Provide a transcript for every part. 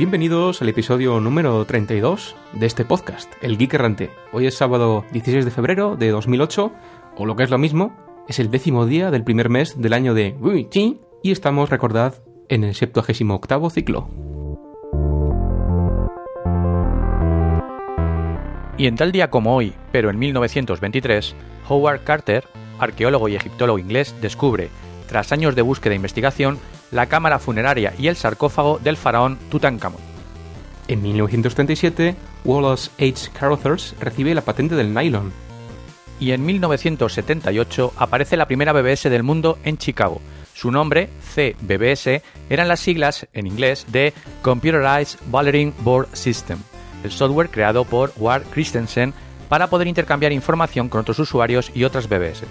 Bienvenidos al episodio número 32 de este podcast, El Geek Errante. Hoy es sábado 16 de febrero de 2008, o lo que es lo mismo, es el décimo día del primer mes del año de y estamos, recordad, en el 78 ciclo. Y en tal día como hoy, pero en 1923, Howard Carter, arqueólogo y egiptólogo inglés, descubre, tras años de búsqueda e investigación, la cámara funeraria y el sarcófago del faraón Tutankamón. En 1937, Wallace H. Carothers recibe la patente del nylon. Y en 1978 aparece la primera BBS del mundo en Chicago. Su nombre, CBBS, eran las siglas, en inglés, de Computerized Balloting Board System, el software creado por Ward Christensen para poder intercambiar información con otros usuarios y otras BBS.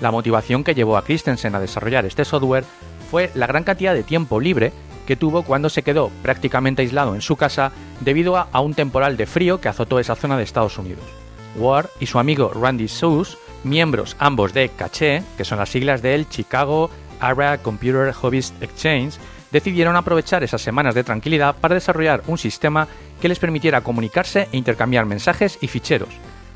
La motivación que llevó a Christensen a desarrollar este software fue la gran cantidad de tiempo libre que tuvo cuando se quedó prácticamente aislado en su casa debido a, un temporal de frío que azotó esa zona de Estados Unidos. Ward y su amigo Randy Seuss, miembros ambos de Caché, que son las siglas del Chicago Area Computer Hobbyist Exchange, decidieron aprovechar esas semanas de tranquilidad para desarrollar un sistema que les permitiera comunicarse e intercambiar mensajes y ficheros,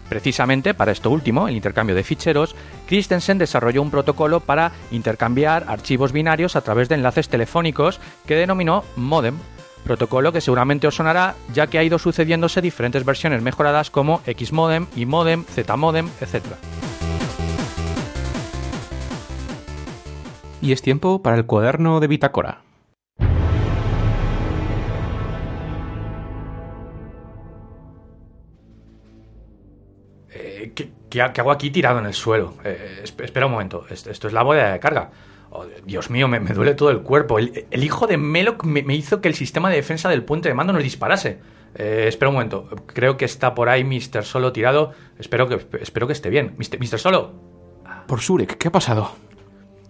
Precisamente para esto último, el intercambio de ficheros, Christensen desarrolló un protocolo para intercambiar archivos binarios a través de enlaces telefónicos que denominó modem, protocolo que seguramente os sonará ya que ha ido sucediéndose diferentes versiones mejoradas como Xmodem, iModem, Zmodem, etc. Y es tiempo para el cuaderno de bitácora. ¿Qué, hago aquí tirado en el suelo? Eh, espera un momento, esto, es la boda de carga. Oh, Dios mío, me, duele todo el cuerpo. El, hijo de Meloc me, hizo que el sistema de defensa del puente de mando nos disparase. Eh, espera un momento, creo que está por ahí Mr. Solo tirado. Espero que, espero que esté bien. Mr. Solo. Por Surek, ¿qué ha pasado?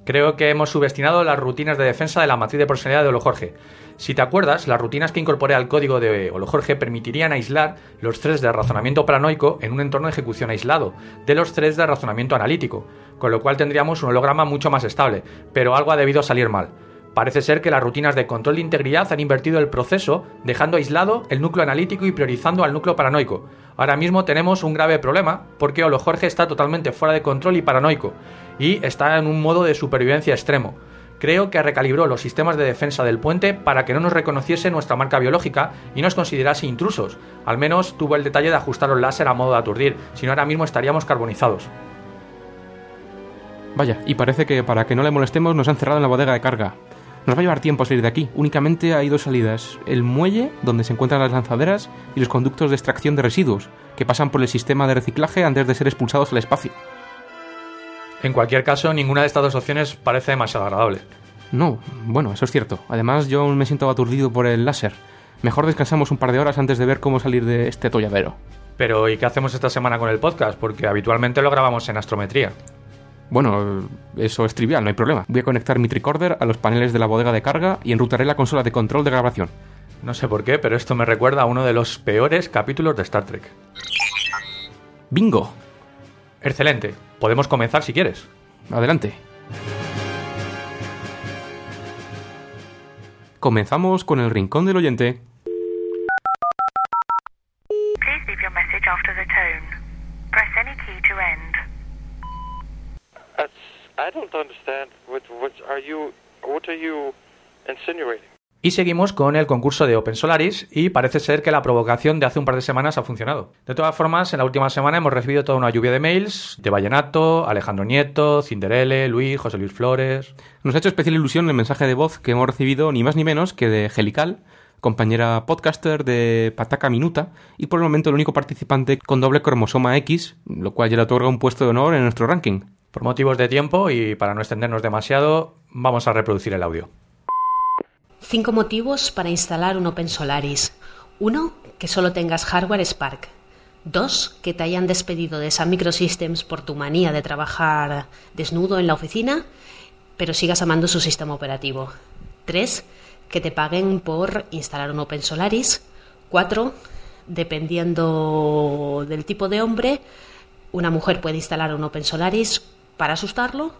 Creo que hemos subestimado las rutinas de defensa de la matriz de personalidad de Olo Jorge. Si te acuerdas, las rutinas que incorporé al código de Jorge permitirían aislar los threads de razonamiento paranoico en un entorno de ejecución aislado de los threads de razonamiento analítico, con lo cual tendríamos un holograma mucho más estable, pero algo ha debido salir mal. Parece ser que las rutinas de control de integridad han invertido el proceso, dejando aislado el núcleo analítico y priorizando al núcleo paranoico. Ahora mismo tenemos un grave problema porque Jorge está totalmente fuera de control y paranoico, y está en un modo de supervivencia extremo creo que recalibró los sistemas de defensa del puente para que no nos reconociese nuestra marca biológica y nos considerase intrusos. Al menos tuvo el detalle de ajustar los láser a modo de aturdir, si no ahora mismo estaríamos carbonizados. Vaya, y parece que para que no le molestemos nos han cerrado en la bodega de carga. Nos va a llevar tiempo salir de aquí. Únicamente hay dos salidas. El muelle, donde se encuentran las lanzaderas, y los conductos de extracción de residuos, que pasan por el sistema de reciclaje antes de ser expulsados al espacio. En cualquier caso, ninguna de estas dos opciones parece demasiado agradable. No, bueno, eso es cierto. Además, yo me siento aturdido por el láser. Mejor descansamos un par de horas antes de ver cómo salir de este tolladero. Pero, ¿y qué hacemos esta semana con el podcast? Porque habitualmente lo grabamos en astrometría. Bueno, eso es trivial, no hay problema. Voy a conectar mi tricorder a los paneles de la bodega de carga y enrutaré la consola de control de grabación. No sé por qué, pero esto me recuerda a uno de los peores capítulos de Star Trek. ¡Bingo! Excelente. Podemos comenzar si quieres. Adelante. Comenzamos con el rincón del oyente. Please leave your message after the tone. Press any key to end. I don't understand. What, what are you? What are you insinuating? Y seguimos con el concurso de Open Solaris y parece ser que la provocación de hace un par de semanas ha funcionado. De todas formas, en la última semana hemos recibido toda una lluvia de mails de Vallenato, Alejandro Nieto, Cinderele, Luis, José Luis Flores. Nos ha hecho especial ilusión el mensaje de voz que hemos recibido ni más ni menos que de Gelical, compañera podcaster de Pataca Minuta y por el momento el único participante con doble cromosoma X, lo cual ya le otorga un puesto de honor en nuestro ranking. Por motivos de tiempo y para no extendernos demasiado, vamos a reproducir el audio. Cinco motivos para instalar un Open Solaris. Uno, que solo tengas hardware Spark. Dos, que te hayan despedido de Sun Microsystems por tu manía de trabajar desnudo en la oficina, pero sigas amando su sistema operativo. Tres, que te paguen por instalar un Open Solaris. Cuatro, dependiendo del tipo de hombre, una mujer puede instalar un Open Solaris para asustarlo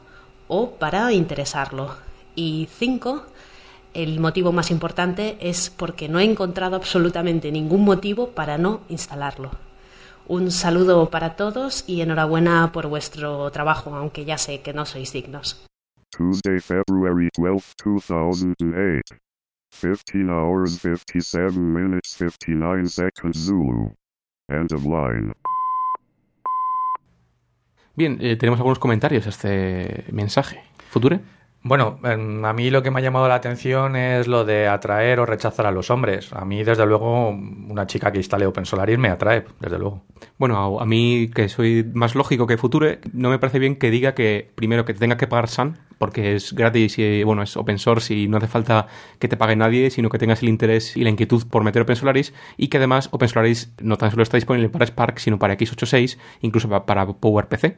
o para interesarlo. Y cinco, El motivo más importante es porque no he encontrado absolutamente ningún motivo para no instalarlo. Un saludo para todos y enhorabuena por vuestro trabajo, aunque ya sé que no sois dignos. Tuesday, February 12, 2008. 15 hours 57 minutes 59 seconds Zulu. End of line. Bien, eh, tenemos algunos comentarios a este mensaje. ¿Future? Bueno, em, a mí lo que me ha llamado la atención es lo de atraer o rechazar a los hombres. A mí, desde luego, una chica que instale OpenSolaris me atrae, desde luego. Bueno, a, mí, que soy más lógico que Future, no me parece bien que diga que, primero, que te tenga que pagar Sun, porque es gratis y, bueno, es open source y no hace falta que te pague nadie, sino que tengas el interés y la inquietud por meter OpenSolaris y que además OpenSolaris no tan solo está disponible para Spark, sino para x86, incluso pa- para PowerPC.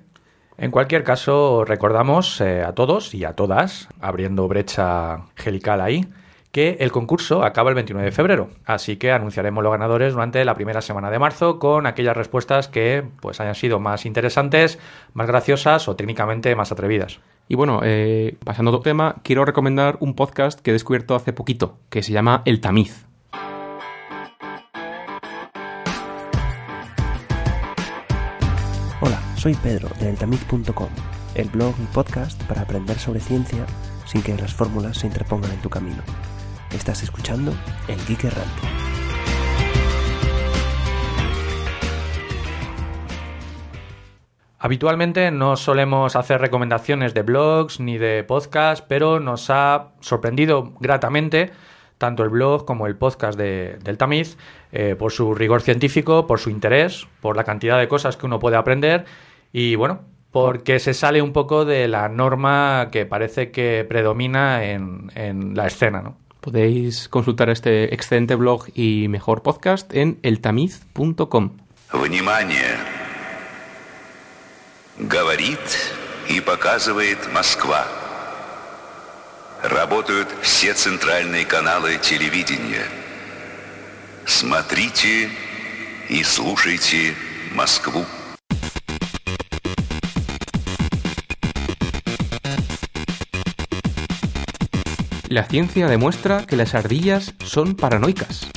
En cualquier caso, recordamos eh, a todos y a todas, abriendo brecha gelical ahí, que el concurso acaba el 29 de febrero, así que anunciaremos los ganadores durante la primera semana de marzo con aquellas respuestas que pues hayan sido más interesantes, más graciosas o técnicamente más atrevidas. Y bueno, eh, pasando a otro tema, quiero recomendar un podcast que he descubierto hace poquito, que se llama El Tamiz. Soy Pedro de eltamiz.com, el blog y podcast para aprender sobre ciencia sin que las fórmulas se interpongan en tu camino. Estás escuchando El Geek Errante. Habitualmente no solemos hacer recomendaciones de blogs ni de podcasts, pero nos ha sorprendido gratamente tanto el blog como el podcast de- del Tamiz eh, por su rigor científico, por su interés, por la cantidad de cosas que uno puede aprender y bueno, porque se sale un poco de la norma que parece que predomina en, en la escena, ¿no? Podéis consultar este excelente blog y mejor podcast en eltamiz.com. Внимание! Говорит и показывает Москва. Работают все центральные каналы телевидения. Смотрите и слушайте Москву. La ciencia demuestra que las ardillas son paranoicas.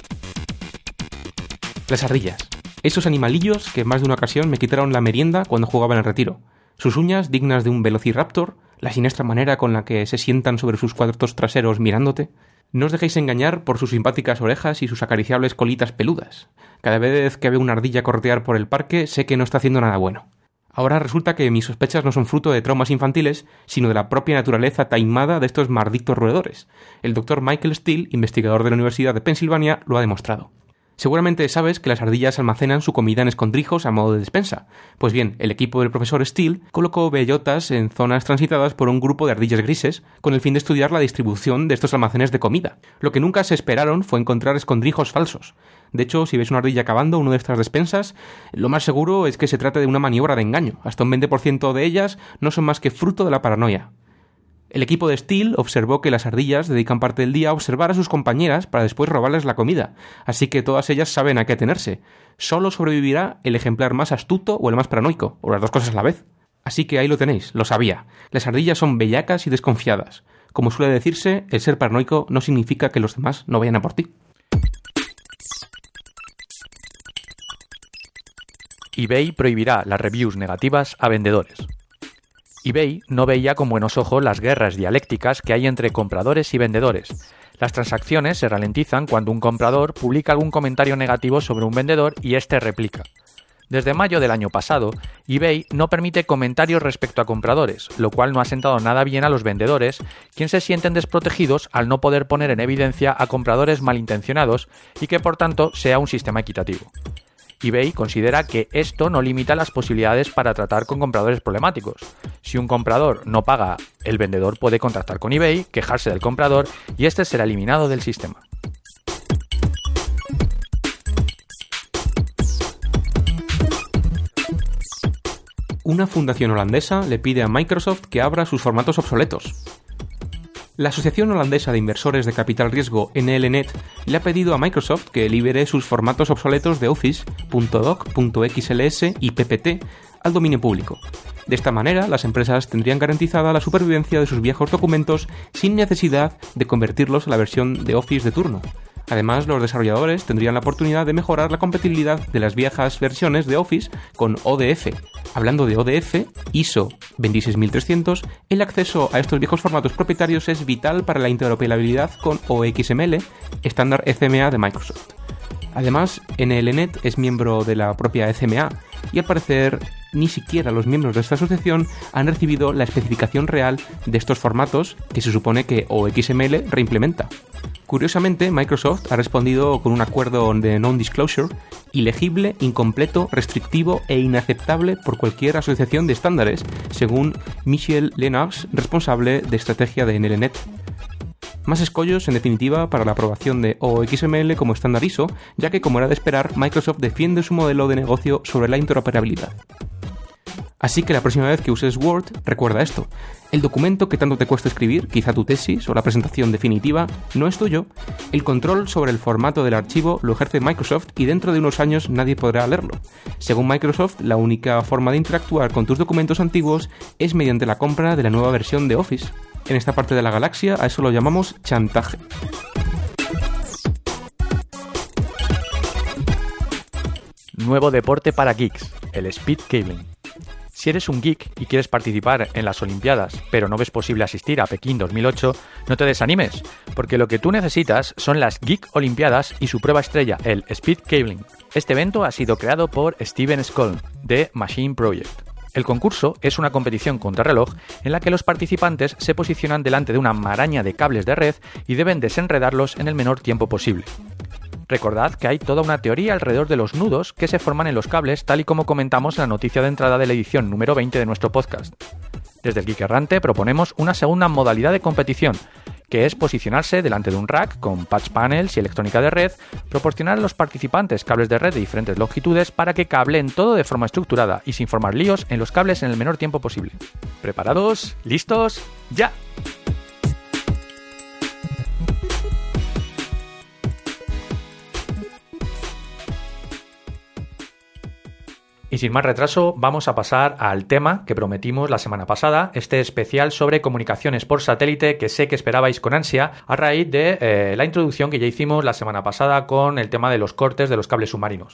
Las ardillas. Esos animalillos que en más de una ocasión me quitaron la merienda cuando jugaba en el retiro. Sus uñas dignas de un velociraptor, la siniestra manera con la que se sientan sobre sus cuadros traseros mirándote. No os dejéis engañar por sus simpáticas orejas y sus acariciables colitas peludas. Cada vez que veo una ardilla corretear por el parque sé que no está haciendo nada bueno. Ahora resulta que mis sospechas no son fruto de traumas infantiles, sino de la propia naturaleza taimada de estos malditos roedores. El doctor Michael Steele, investigador de la Universidad de Pensilvania, lo ha demostrado. Seguramente sabes que las ardillas almacenan su comida en escondrijos a modo de despensa. Pues bien, el equipo del profesor Steele colocó bellotas en zonas transitadas por un grupo de ardillas grises con el fin de estudiar la distribución de estos almacenes de comida. Lo que nunca se esperaron fue encontrar escondrijos falsos. De hecho, si ves una ardilla cavando una de estas despensas, lo más seguro es que se trate de una maniobra de engaño. Hasta un 20% de ellas no son más que fruto de la paranoia. El equipo de Steele observó que las ardillas dedican parte del día a observar a sus compañeras para después robarles la comida, así que todas ellas saben a qué atenerse. Solo sobrevivirá el ejemplar más astuto o el más paranoico, o las dos cosas a la vez. Así que ahí lo tenéis, lo sabía. Las ardillas son bellacas y desconfiadas. Como suele decirse, el ser paranoico no significa que los demás no vayan a por ti. eBay prohibirá las reviews negativas a vendedores. eBay no veía con buenos ojos las guerras dialécticas que hay entre compradores y vendedores. Las transacciones se ralentizan cuando un comprador publica algún comentario negativo sobre un vendedor y éste replica. Desde mayo del año pasado, eBay no permite comentarios respecto a compradores, lo cual no ha sentado nada bien a los vendedores, quienes se sienten desprotegidos al no poder poner en evidencia a compradores malintencionados y que por tanto sea un sistema equitativo eBay considera que esto no limita las posibilidades para tratar con compradores problemáticos. Si un comprador no paga, el vendedor puede contactar con eBay, quejarse del comprador y este será eliminado del sistema. Una fundación holandesa le pide a Microsoft que abra sus formatos obsoletos. La Asociación Holandesa de Inversores de Capital Riesgo NLNet le ha pedido a Microsoft que libere sus formatos obsoletos de Office, .doc, .xls y PPT al dominio público. De esta manera, las empresas tendrían garantizada la supervivencia de sus viejos documentos sin necesidad de convertirlos a la versión de Office de turno. Además, los desarrolladores tendrían la oportunidad de mejorar la compatibilidad de las viejas versiones de Office con ODF. Hablando de ODF, ISO 26300, el acceso a estos viejos formatos propietarios es vital para la interoperabilidad con OXML, estándar ECMA de Microsoft. Además, NLNet es miembro de la propia ECMA y al parecer ni siquiera los miembros de esta asociación han recibido la especificación real de estos formatos que se supone que OXML reimplementa. Curiosamente, Microsoft ha respondido con un acuerdo de non-disclosure ilegible, incompleto, restrictivo e inaceptable por cualquier asociación de estándares, según Michel Lennox, responsable de estrategia de NLNet. Más escollos, en definitiva, para la aprobación de OXML como estándar ISO, ya que, como era de esperar, Microsoft defiende su modelo de negocio sobre la interoperabilidad. Así que la próxima vez que uses Word, recuerda esto. El documento que tanto te cuesta escribir, quizá tu tesis o la presentación definitiva, no es tuyo. El control sobre el formato del archivo lo ejerce Microsoft y dentro de unos años nadie podrá leerlo. Según Microsoft, la única forma de interactuar con tus documentos antiguos es mediante la compra de la nueva versión de Office. En esta parte de la galaxia a eso lo llamamos chantaje. Nuevo deporte para geeks, el speed cabling. Si eres un geek y quieres participar en las Olimpiadas, pero no ves posible asistir a Pekín 2008, no te desanimes, porque lo que tú necesitas son las Geek Olimpiadas y su prueba estrella, el Speed Cabling. Este evento ha sido creado por Steven Skoll, de Machine Project. El concurso es una competición contrarreloj en la que los participantes se posicionan delante de una maraña de cables de red y deben desenredarlos en el menor tiempo posible. Recordad que hay toda una teoría alrededor de los nudos que se forman en los cables, tal y como comentamos en la noticia de entrada de la edición número 20 de nuestro podcast. Desde el Geek Errante proponemos una segunda modalidad de competición, que es posicionarse delante de un rack con patch panels y electrónica de red, proporcionar a los participantes cables de red de diferentes longitudes para que cablen todo de forma estructurada y sin formar líos en los cables en el menor tiempo posible. ¿Preparados? ¿Listos? ¡Ya! Y sin más retraso, vamos a pasar al tema que prometimos la semana pasada, este especial sobre comunicaciones por satélite que sé que esperabais con ansia a raíz de eh, la introducción que ya hicimos la semana pasada con el tema de los cortes de los cables submarinos.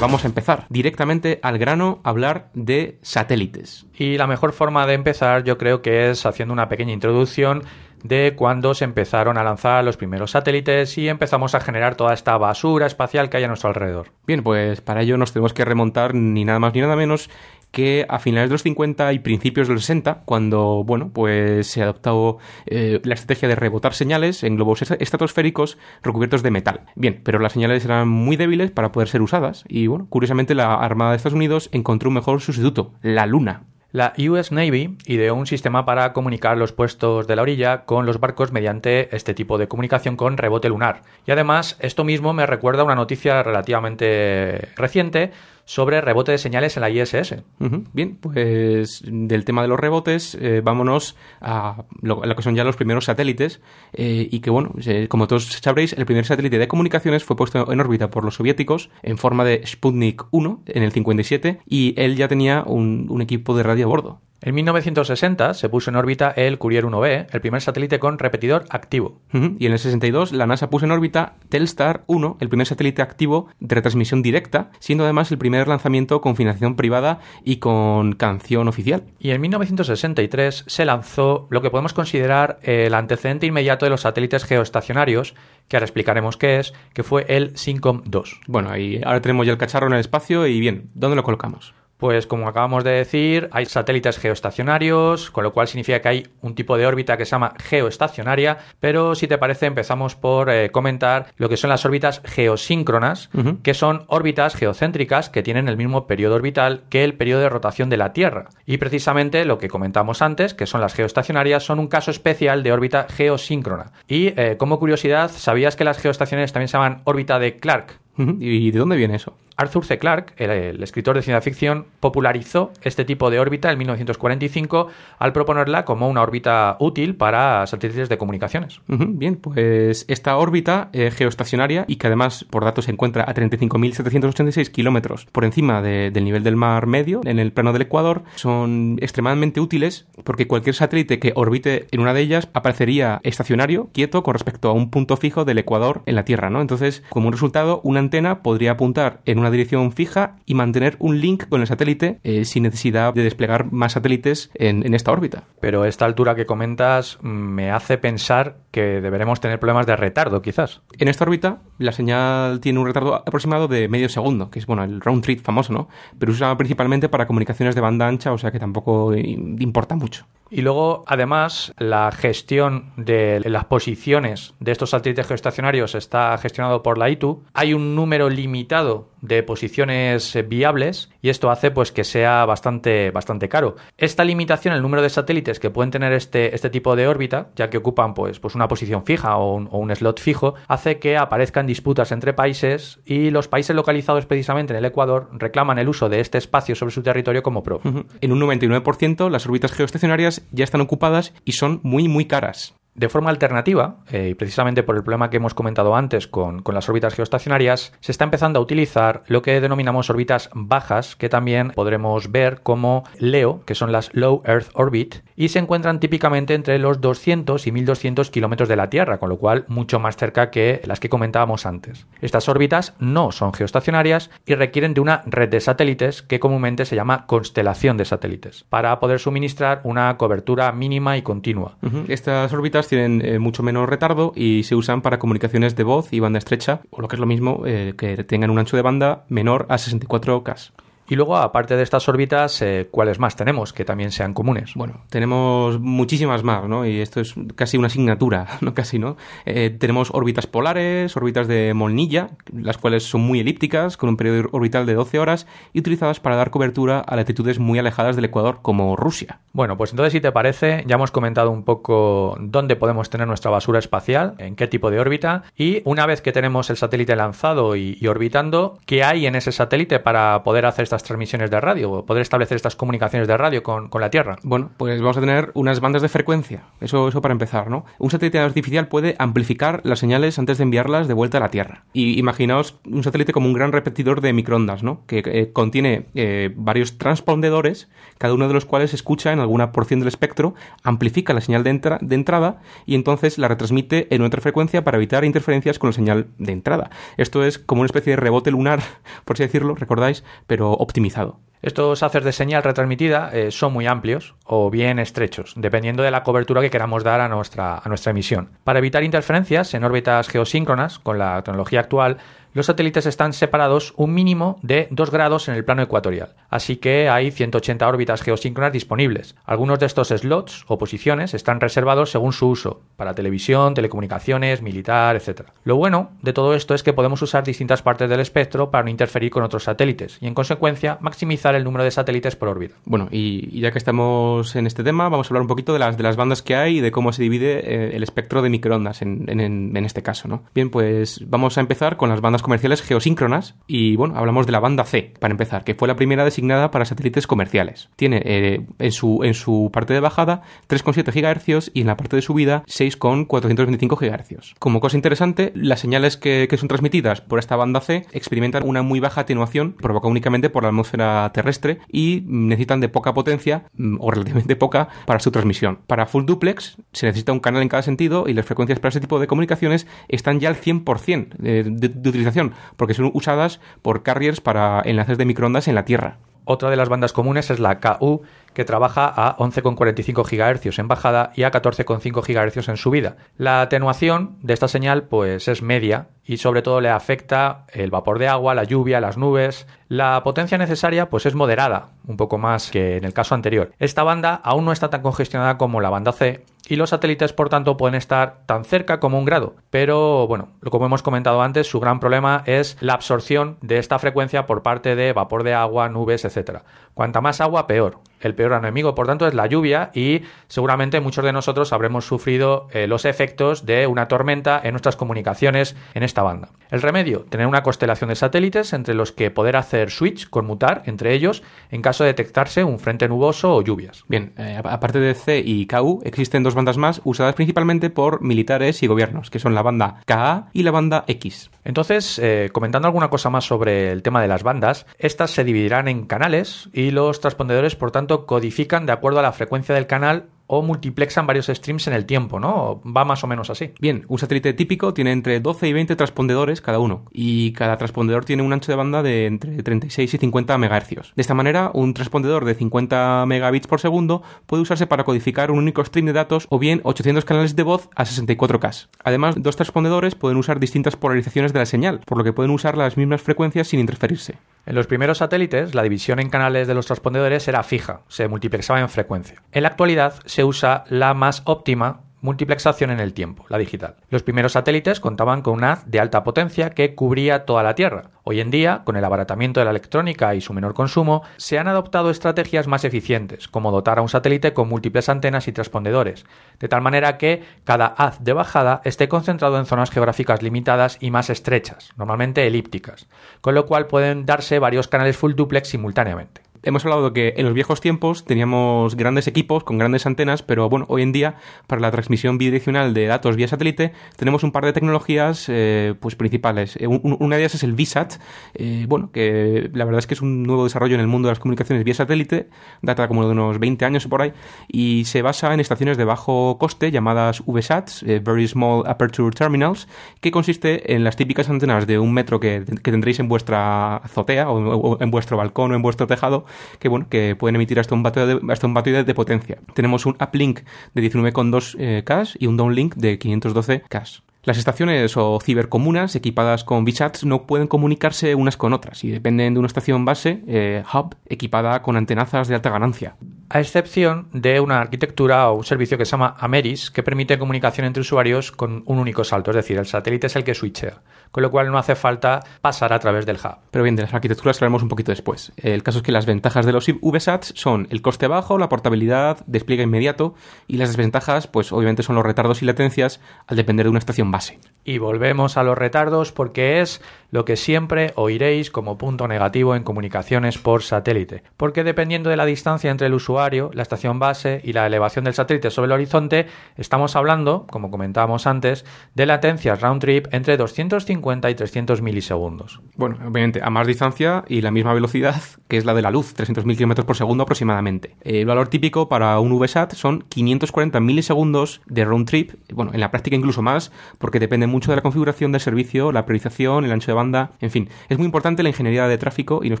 Vamos a empezar directamente al grano a hablar de satélites. Y la mejor forma de empezar yo creo que es haciendo una pequeña introducción de cuando se empezaron a lanzar los primeros satélites y empezamos a generar toda esta basura espacial que hay a nuestro alrededor. Bien, pues para ello nos tenemos que remontar ni nada más ni nada menos que a finales de los 50 y principios de los 60, cuando, bueno, pues se adoptó eh, la estrategia de rebotar señales en globos estratosféricos recubiertos de metal. Bien, pero las señales eran muy débiles para poder ser usadas y, bueno, curiosamente la Armada de Estados Unidos encontró un mejor sustituto, la Luna. La US Navy ideó un sistema para comunicar los puestos de la orilla con los barcos mediante este tipo de comunicación con rebote lunar. Y además, esto mismo me recuerda una noticia relativamente reciente sobre rebote de señales en la ISS. Bien, pues del tema de los rebotes, eh, vámonos a lo, que son ya los primeros satélites. eh, y que, bueno, eh, como todos sabréis, el primer satélite de comunicaciones fue puesto en órbita por los soviéticos en forma de Sputnik 1 en el 57 y él ya tenía un equipo de radio a bordo. En 1960 se puso en órbita el Courier 1B, el primer satélite con repetidor activo. Y en el 62 la NASA puso en órbita Telstar 1, el primer satélite activo de retransmisión directa, siendo además el primer lanzamiento con financiación privada y con canción oficial. Y en 1963 se lanzó lo que podemos considerar el antecedente inmediato de los satélites geoestacionarios, que ahora explicaremos qué es, que fue el SYNCOM 2. Bueno, y ahora tenemos ya el cacharro en el espacio y bien, ¿dónde lo colocamos? Pues como acabamos de decir, hay satélites geoestacionarios, con lo cual significa que hay un tipo de órbita que se llama geoestacionaria, pero si te parece empezamos por eh, comentar lo que son las órbitas geosíncronas, que son órbitas geocéntricas que tienen el mismo periodo orbital que el periodo de rotación de la Tierra. Y precisamente lo que comentamos antes, que son las geoestacionarias, son un caso especial de órbita geosíncrona. Y eh, como curiosidad, ¿sabías que las geoestacionarias también se llaman órbita de Clark? ¿Y de dónde viene eso? Arthur C. Clarke, el, escritor de ciencia ficción, popularizó este tipo de órbita en 1945 al proponerla como una órbita útil para satélites de comunicaciones. bien, pues esta órbita eh, geoestacionaria y que además por datos se encuentra a 35.786 kilómetros por encima del nivel del mar medio en el plano del Ecuador son extremadamente útiles porque cualquier satélite que orbite en una de ellas aparecería estacionario, quieto con respecto a un punto fijo del Ecuador en la Tierra. Entonces, como resultado, una antena podría apuntar en una dirección fija y mantener un link con el satélite eh, sin necesidad de desplegar más satélites en, esta órbita. Pero esta altura que comentas mm, me hace pensar que deberemos tener problemas de retardo, quizás. En esta órbita, la señal tiene un retardo aproximado de medio segundo, que es bueno el round trip famoso, ¿no? Pero usa principalmente para comunicaciones de banda ancha, o sea que tampoco importa mucho. Y luego, además, la gestión de las posiciones de estos satélites geoestacionarios está gestionado por la ITU. Hay un número limitado de posiciones eh, viables y esto hace pues que sea bastante, bastante caro. Esta limitación, el número de satélites que pueden tener este, este tipo de órbita, ya que ocupan pues, pues una posición fija o un, o un slot fijo, hace que aparezcan disputas entre países y los países localizados precisamente en el Ecuador reclaman el uso de este espacio sobre su territorio como pro. En un 99% las órbitas geoestacionarias ya están ocupadas y son muy muy caras. De forma alternativa, eh, y precisamente por el problema que hemos comentado antes con, las órbitas geoestacionarias, se está empezando a utilizar lo que denominamos órbitas bajas, que también podremos ver como LEO, que son las Low Earth Orbit, y se encuentran típicamente entre los 200 y 1200 kilómetros de la Tierra, con lo cual mucho más cerca que las que comentábamos antes. Estas órbitas no son geoestacionarias y requieren de una red de satélites que comúnmente se llama constelación de satélites, para poder suministrar una cobertura mínima y continua. Estas órbitas tienen eh, mucho menos retardo y se usan para comunicaciones de voz y banda estrecha, o lo que es lo mismo, eh, que tengan un ancho de banda menor a 64K. Y luego, aparte de estas órbitas, eh, ¿cuáles más tenemos que también sean comunes? Bueno, tenemos muchísimas más, ¿no? Y esto es casi una asignatura, ¿no? Casi, ¿no? Eh, tenemos órbitas polares, órbitas de Molnilla, las cuales son muy elípticas, con un periodo orbital de 12 horas y utilizadas para dar cobertura a latitudes muy alejadas del Ecuador, como Rusia. Bueno, pues entonces, si te parece, ya hemos comentado un poco dónde podemos tener nuestra basura espacial, en qué tipo de órbita, y una vez que tenemos el satélite lanzado y, y orbitando, ¿qué hay en ese satélite para poder hacer estas transmisiones de radio, poder establecer estas comunicaciones de radio con, la Tierra? Bueno, pues vamos a tener unas bandas de frecuencia. Eso, eso para empezar, ¿no? Un satélite artificial puede amplificar las señales antes de enviarlas de vuelta a la Tierra. Y imaginaos un satélite como un gran repetidor de microondas, ¿no? Que eh, contiene eh, varios transpondedores, cada uno de los cuales escucha en alguna porción del espectro, amplifica la señal de, entrada y entonces la retransmite en otra frecuencia para evitar interferencias con la señal de entrada. Esto es como una especie de rebote lunar, por así decirlo, recordáis, pero optimizado. Estos haces de señal retransmitida eh, son muy amplios o bien estrechos, dependiendo de la cobertura que queramos dar a nuestra, a nuestra emisión. Para evitar interferencias en órbitas geosíncronas, con la tecnología actual, los satélites están separados un mínimo de 2 grados en el plano ecuatorial, así que hay 180 órbitas geosíncronas disponibles. Algunos de estos slots o posiciones están reservados según su uso, para televisión, telecomunicaciones, militar, etc. Lo bueno de todo esto es que podemos usar distintas partes del espectro para no interferir con otros satélites y en consecuencia maximizar el número de satélites por órbita. Bueno, y, ya que estamos en este tema, vamos a hablar un poquito de las, de las bandas que hay y de cómo se divide eh, el espectro de microondas en, en este caso, ¿no? Bien, pues vamos a empezar con las bandas comerciales geosíncronas y bueno, hablamos de la banda C, para empezar, que fue la primera designada para satélites comerciales. Tiene eh, en, su, en su parte de bajada 3,7 GHz y en la parte de subida 6,425 GHz. Como cosa interesante, las señales que, son transmitidas por esta banda C experimentan una muy baja atenuación provocada únicamente por la atmósfera terrestre y necesitan de poca potencia mm, o relativamente poca para su transmisión. Para full duplex se necesita un canal en cada sentido y las frecuencias para ese tipo de comunicaciones están ya al 100% de, de utilización porque son usadas por carriers para enlaces de microondas en la Tierra. Otra de las bandas comunes es la KU, que trabaja a 11,45 GHz en bajada y a 14,5 GHz en subida. La atenuación de esta señal pues es media y sobre todo le afecta el vapor de agua, la lluvia, las nubes. La potencia necesaria pues es moderada, un poco más que en el caso anterior. Esta banda aún no está tan congestionada como la banda C y los satélites por tanto pueden estar tan cerca como un grado. Pero bueno, como hemos comentado antes, su gran problema es la absorción de esta frecuencia por parte de vapor de agua, nubes, etc. Cuanta más agua, peor. El peor enemigo, por tanto, es la lluvia y seguramente muchos de nosotros habremos sufrido eh, los efectos de una tormenta en nuestras comunicaciones en esta banda. El remedio, tener una constelación de satélites entre los que poder hacer switch, conmutar entre ellos en caso de detectarse un frente nuboso o lluvias. Bien, eh, aparte de C y KU, existen dos bandas más usadas principalmente por militares y gobiernos, que son la banda KA y la banda X. Entonces, eh, comentando alguna cosa más sobre el tema de las bandas, estas se dividirán en canales y los transpondedores, por tanto, codifican de acuerdo a la frecuencia del canal o multiplexan varios streams en el tiempo, ¿no? Va más o menos así. Bien, un satélite típico tiene entre 12 y 20 transpondedores cada uno, y cada transpondedor tiene un ancho de banda de entre 36 y 50 MHz. De esta manera, un transpondedor de 50 megabits por segundo puede usarse para codificar un único stream de datos o bien 800 canales de voz a 64K. Además, dos transpondedores pueden usar distintas polarizaciones de la señal, por lo que pueden usar las mismas frecuencias sin interferirse. En los primeros satélites, la división en canales de los transpondedores era fija, se multiplexaba en frecuencia. En la actualidad se usa la más óptima multiplexación en el tiempo, la digital. Los primeros satélites contaban con un haz de alta potencia que cubría toda la Tierra. Hoy en día, con el abaratamiento de la electrónica y su menor consumo, se han adoptado estrategias más eficientes, como dotar a un satélite con múltiples antenas y transpondedores, de tal manera que cada haz de bajada esté concentrado en zonas geográficas limitadas y más estrechas, normalmente elípticas, con lo cual pueden darse varios canales full duplex simultáneamente hemos hablado de que en los viejos tiempos teníamos grandes equipos con grandes antenas, pero bueno, hoy en día para la transmisión bidireccional de datos vía satélite tenemos un par de tecnologías eh, pues principales. Eh, una de ellas es el VSAT, eh, bueno, que la verdad es que es un nuevo desarrollo en el mundo de las comunicaciones vía satélite, data como de unos 20 años por ahí, y se basa en estaciones de bajo coste llamadas VSATs, Very Small Aperture Terminals, que consiste en las típicas antenas de un metro que, tendréis en vuestra azotea o en vuestro balcón o en vuestro tejado que bueno, que pueden emitir hasta un vatio de, hasta un de, potencia. Tenemos un uplink de 19,2 eh, K y un downlink de 512 K. Las estaciones o cibercomunas equipadas con VChats no pueden comunicarse unas con otras y dependen de una estación base, eh, hub, equipada con antenazas de alta ganancia. A excepción de una arquitectura o un servicio que se llama Ameris, que permite comunicación entre usuarios con un único salto, es decir, el satélite es el que switchea, con lo cual no hace falta pasar a través del hub. Pero bien, de las arquitecturas hablaremos un poquito después. El caso es que las ventajas de los VSATs son el coste bajo, la portabilidad, despliegue inmediato y las desventajas, pues obviamente son los retardos y latencias al depender de una estación base. Y volvemos a los retardos porque es lo que siempre oiréis como punto negativo en comunicaciones por satélite. Porque dependiendo de la distancia entre el usuario, la estación base y la elevación del satélite sobre el horizonte, estamos hablando, como comentábamos antes, de latencias round trip entre 250 y 300 milisegundos. Bueno, obviamente a más distancia y la misma velocidad que es la de la luz, 300.000 km por segundo aproximadamente. El valor típico para un VSAT son 540 milisegundos de round trip, bueno, en la práctica incluso más, porque depende mucho de la configuración del servicio, la priorización, el ancho de banda, en fin. Es muy importante la ingeniería de tráfico y nos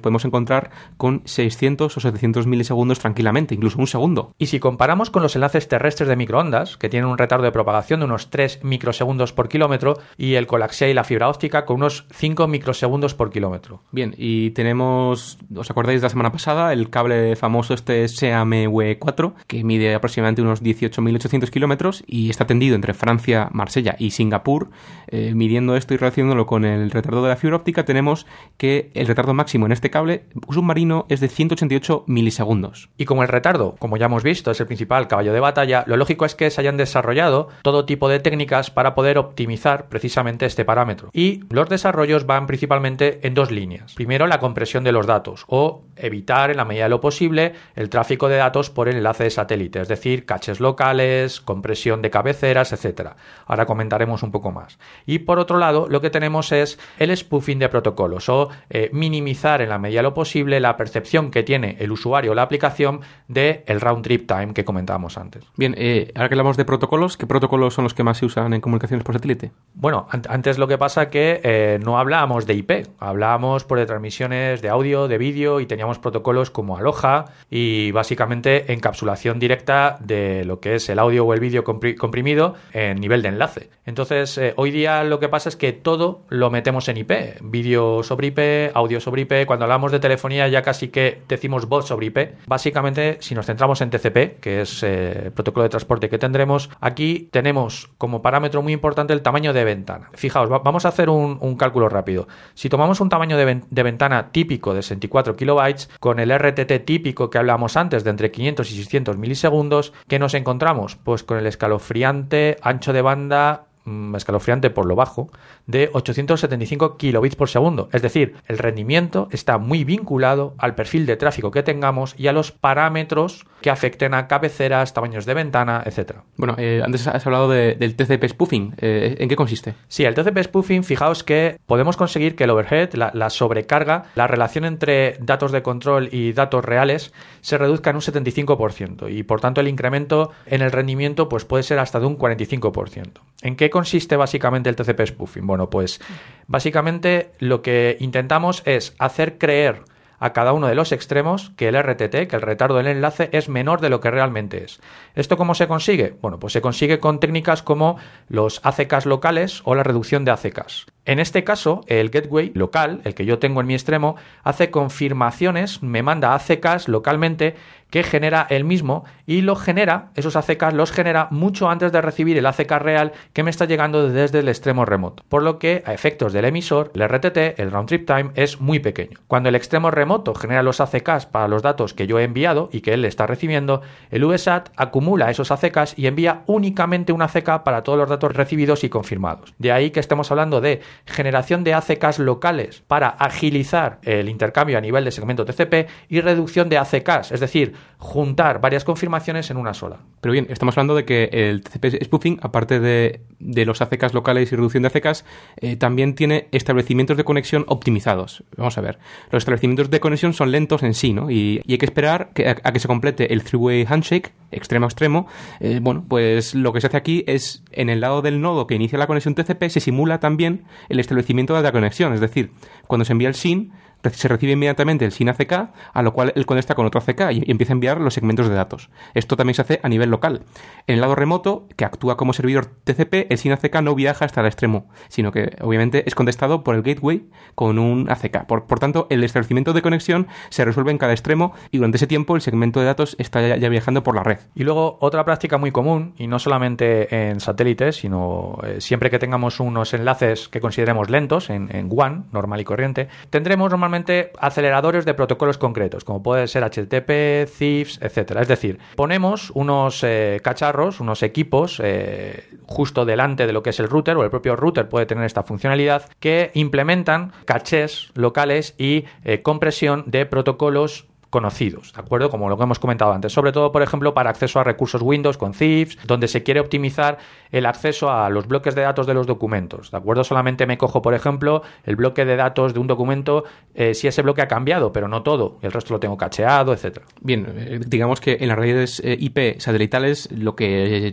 podemos encontrar con 600 o 700 milisegundos tranquilamente, incluso un segundo. Y si comparamos con los enlaces terrestres de microondas, que tienen un retardo de propagación de unos 3 microsegundos por kilómetro, y el coaxial y la fibra óptica con unos 5 microsegundos por kilómetro. Bien, y tenemos, ¿os acordáis de la semana pasada? El cable famoso este SEAMW4, que mide aproximadamente unos 18.800 kilómetros y está tendido entre Francia, Marsella y Singapur. Eh, midiendo esto y relacionándolo con el retardo de la fibra óptica, tenemos que el retardo máximo en este cable submarino es de 188 milisegundos. Y como el retardo, como ya hemos visto, es el principal caballo de batalla, lo lógico es que se hayan desarrollado todo tipo de técnicas para poder optimizar precisamente este parámetro. Y los desarrollos van principalmente en dos líneas. Primero, la compresión de los datos o evitar en la medida de lo posible el tráfico de datos por el enlace de satélite, es decir, caches locales, compresión de cabeceras, etc. Ahora comentaremos un poco más. Y por otro lado, lo que tenemos es el spoofing de protocolos o eh, minimizar en la medida de lo posible la percepción que tiene el usuario o la aplicación de el round trip time que comentábamos antes. Bien, eh, ahora que hablamos de protocolos, ¿qué protocolos son los que más se usan en comunicaciones por satélite? Bueno, an- antes lo que pasa que eh, no hablábamos de IP, hablábamos por de transmisiones de audio, de vídeo y teníamos protocolos como Aloha y básicamente encapsulación directa de lo que es el audio o el vídeo compri- comprimido en nivel de enlace. Entonces, eh, hoy día lo que pasa es que todo lo metemos en IP, vídeo sobre IP, audio sobre IP, cuando hablamos de telefonía ya casi que decimos voz sobre IP. Básicamente, si nos centramos en TCP, que es eh, el protocolo de transporte que tendremos, aquí tenemos como parámetro muy importante el tamaño de ventana. Fijaos, va- vamos a hacer un, cálculo rápido. Si tomamos un tamaño de, de ventana típico de 64 kilobytes, con el RTT típico que hablamos antes de entre 500 y 600 milisegundos, ¿qué nos encontramos? Pues con el escalofriante ancho de banda mm, escalofriante por lo bajo, de 875 kilobits por segundo. Es decir, el rendimiento está muy vinculado al perfil de tráfico que tengamos y a los parámetros que afecten a cabeceras, tamaños de ventana, etcétera. Bueno, eh, antes has hablado de- del TCP spoofing. Eh, ¿En qué consiste? Sí, el TCP spoofing, fijaos que podemos conseguir que el overhead, la, la sobrecarga, la relación entre datos de control y datos reales se reduzca en un 75% y por tanto el incremento en el rendimiento pues puede ser hasta de un 45%. ¿En qué consiste básicamente el TCP spoofing? Bueno, pues básicamente lo que intentamos es hacer creer a cada uno de los extremos que el RTT, que el retardo del enlace, es menor de lo que realmente es. ¿Esto cómo se consigue? Bueno, pues se consigue con técnicas como los ACKs locales o la reducción de ACKs. En este caso, el gateway local, el que yo tengo en mi extremo, hace confirmaciones, me manda ACKs localmente que genera el mismo y lo genera, esos ACKs los genera mucho antes de recibir el ACK real que me está llegando desde el extremo remoto. Por lo que a efectos del emisor, el RTT, el round trip time, es muy pequeño. Cuando el extremo remoto genera los ACKs para los datos que yo he enviado y que él está recibiendo, el VSAT acumula esos ACKs y envía únicamente un ACK para todos los datos recibidos y confirmados. De ahí que estemos hablando de generación de ACKs locales para agilizar el intercambio a nivel de segmento TCP y reducción de ACKs, es decir, juntar varias confirmaciones en una sola. Pero bien, estamos hablando de que el TCP spoofing, aparte de, de los ACKs locales y reducción de ACKs, eh, también tiene establecimientos de conexión optimizados. Vamos a ver, los establecimientos de conexión son lentos en sí, ¿no? Y, y hay que esperar que, a, que se complete el three-way handshake, extremo a extremo. Eh, bueno, pues lo que se hace aquí es, en el lado del nodo que inicia la conexión TCP, se simula también el establecimiento de la conexión. Es decir, cuando se envía el SYN, se recibe inmediatamente el SYN ACK, a lo cual él conecta con otro ACK y empieza a enviar los segmentos de datos. Esto también se hace a nivel local. En el lado remoto, que actúa como servidor TCP, el SYN ACK no viaja hasta el extremo, sino que obviamente es contestado por el gateway con un ACK. Por, por tanto, el establecimiento de conexión se resuelve en cada extremo y durante ese tiempo el segmento de datos está ya, ya viajando por la red. Y luego otra práctica muy común, y no solamente en satélites, sino eh, siempre que tengamos unos enlaces que consideremos lentos, en, en WAN, normal y corriente, tendremos normalmente aceleradores de protocolos concretos, como puede ser HTTP, CIFS, etcétera. Es decir, ponemos unos eh, cacharros, unos equipos eh, justo delante de lo que es el router, o el propio router puede tener esta funcionalidad, que implementan cachés locales y eh, compresión de protocolos conocidos, ¿de acuerdo? Como lo que hemos comentado antes, sobre todo, por ejemplo, para acceso a recursos Windows con CIFS, donde se quiere optimizar el acceso a los bloques de datos de los documentos, ¿de acuerdo? Solamente me cojo, por ejemplo, el bloque de datos de un documento eh, si ese bloque ha cambiado, pero no todo, el resto lo tengo cacheado, etcétera. Bien, eh, digamos que en las redes eh, IP satelitales lo que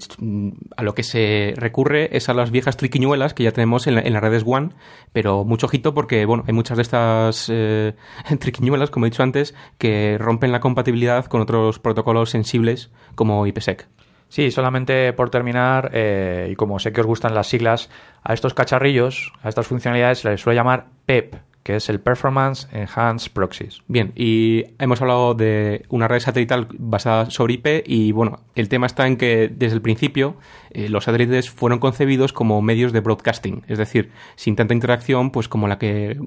a lo que se recurre es a las viejas triquiñuelas que ya tenemos en, la, en las redes WAN, pero mucho ojito porque, bueno, hay muchas de estas triquiñuelas, como he dicho antes, que rompen la compatibilidad con otros protocolos sensibles como IPsec. Sí, solamente por terminar, eh, y como sé que os gustan las siglas, a estos cacharrillos, a estas funcionalidades se les suele llamar PEP, que es el Performance Enhanced Proxies. Bien, y hemos hablado de una red satelital basada sobre IP y bueno, el tema está en que desde el principio eh, los satélites fueron concebidos como medios de broadcasting, es decir, sin tanta interacción pues como la que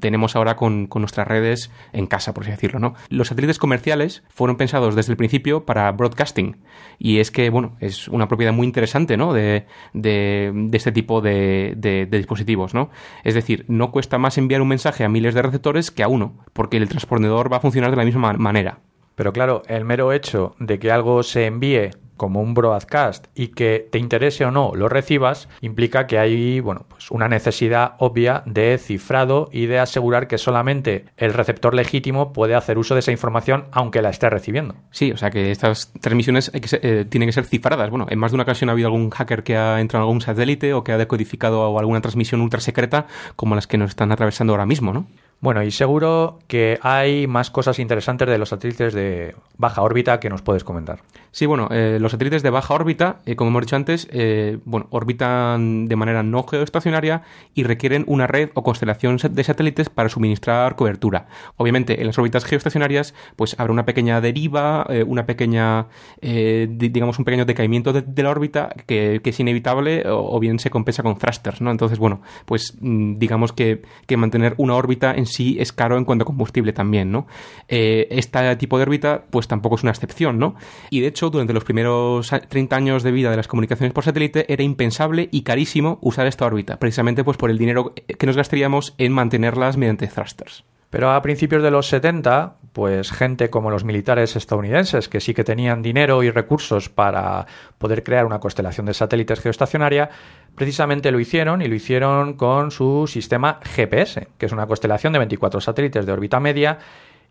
tenemos ahora con, con, nuestras redes en casa, por así decirlo, ¿no? Los satélites comerciales fueron pensados desde el principio para broadcasting y es que, bueno, es una propiedad muy interesante, ¿no? De, de, este tipo de, de, de, dispositivos, ¿no? Es decir, no cuesta más enviar un mensaje a miles de receptores que a uno, porque el transpondedor va a funcionar de la misma manera. Pero claro, el mero hecho de que algo se envíe como un broadcast y que te interese o no lo recibas, implica que hay bueno, pues una necesidad obvia de cifrado y de asegurar que solamente el receptor legítimo puede hacer uso de esa información aunque la esté recibiendo. Sí, o sea que estas transmisiones hay que ser- eh, tienen que ser cifradas. Bueno, en más de una ocasión ha habido algún hacker que ha entrado en algún satélite o que ha decodificado alguna transmisión ultra secreta como las que nos están atravesando ahora mismo, ¿no? Bueno, y seguro que hay más cosas interesantes de los satélites de baja órbita que nos puedes comentar. Sí, bueno, eh, los satélites de baja órbita, eh, como hemos dicho antes, eh, bueno, orbitan de manera no geoestacionaria y requieren una red o constelación de satélites para suministrar cobertura. Obviamente, en las órbitas geoestacionarias, pues habrá una pequeña deriva, eh, una pequeña, eh, di- digamos, un pequeño decaimiento de, de la órbita que, que es inevitable o, o bien se compensa con thrusters, ¿no? Entonces, bueno, pues mm, digamos que, que mantener una órbita sí es caro en cuanto a combustible también, ¿no? Eh, este tipo de órbita, pues tampoco es una excepción, ¿no? Y de hecho, durante los primeros a- 30 años de vida de las comunicaciones por satélite era impensable y carísimo usar esta órbita, precisamente pues por el dinero que nos gastaríamos en mantenerlas mediante thrusters. Pero a principios de los 70, pues gente como los militares estadounidenses, que sí que tenían dinero y recursos para poder crear una constelación de satélites geoestacionaria, precisamente lo hicieron y lo hicieron con su sistema GPS, que es una constelación de 24 satélites de órbita media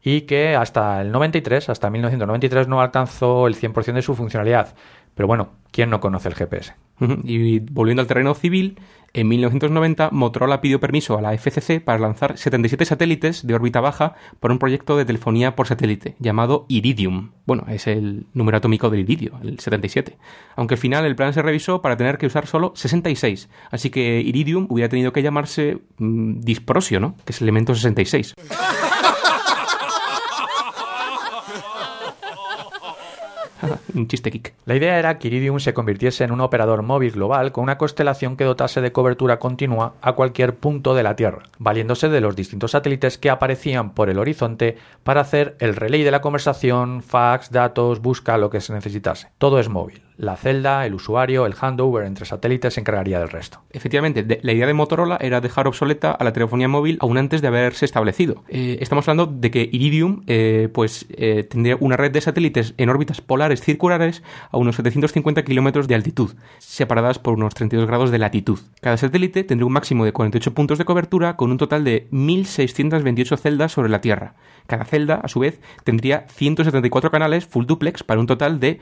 y que hasta el 93, hasta 1993, no alcanzó el 100% de su funcionalidad. Pero bueno, ¿quién no conoce el GPS? Y volviendo al terreno civil, en 1990 Motorola pidió permiso a la FCC para lanzar 77 satélites de órbita baja por un proyecto de telefonía por satélite llamado Iridium. Bueno, es el número atómico del iridio, el 77. Aunque al final el plan se revisó para tener que usar solo 66. Así que Iridium hubiera tenido que llamarse mm, Disprosio, ¿no? Que es el elemento 66. Un chiste kick. La idea era que Iridium se convirtiese en un operador móvil global con una constelación que dotase de cobertura continua a cualquier punto de la Tierra, valiéndose de los distintos satélites que aparecían por el horizonte para hacer el relay de la conversación, fax, datos, busca, lo que se necesitase. Todo es móvil. La celda, el usuario, el handover entre satélites se encargaría del resto. Efectivamente, la idea de Motorola era dejar obsoleta a la telefonía móvil aún antes de haberse establecido. Eh, estamos hablando de que Iridium eh, pues, eh, tendría una red de satélites en órbitas polares circulares a unos 750 kilómetros de altitud, separadas por unos 32 grados de latitud. Cada satélite tendría un máximo de 48 puntos de cobertura con un total de 1.628 celdas sobre la Tierra. Cada celda, a su vez, tendría 174 canales full duplex para un total de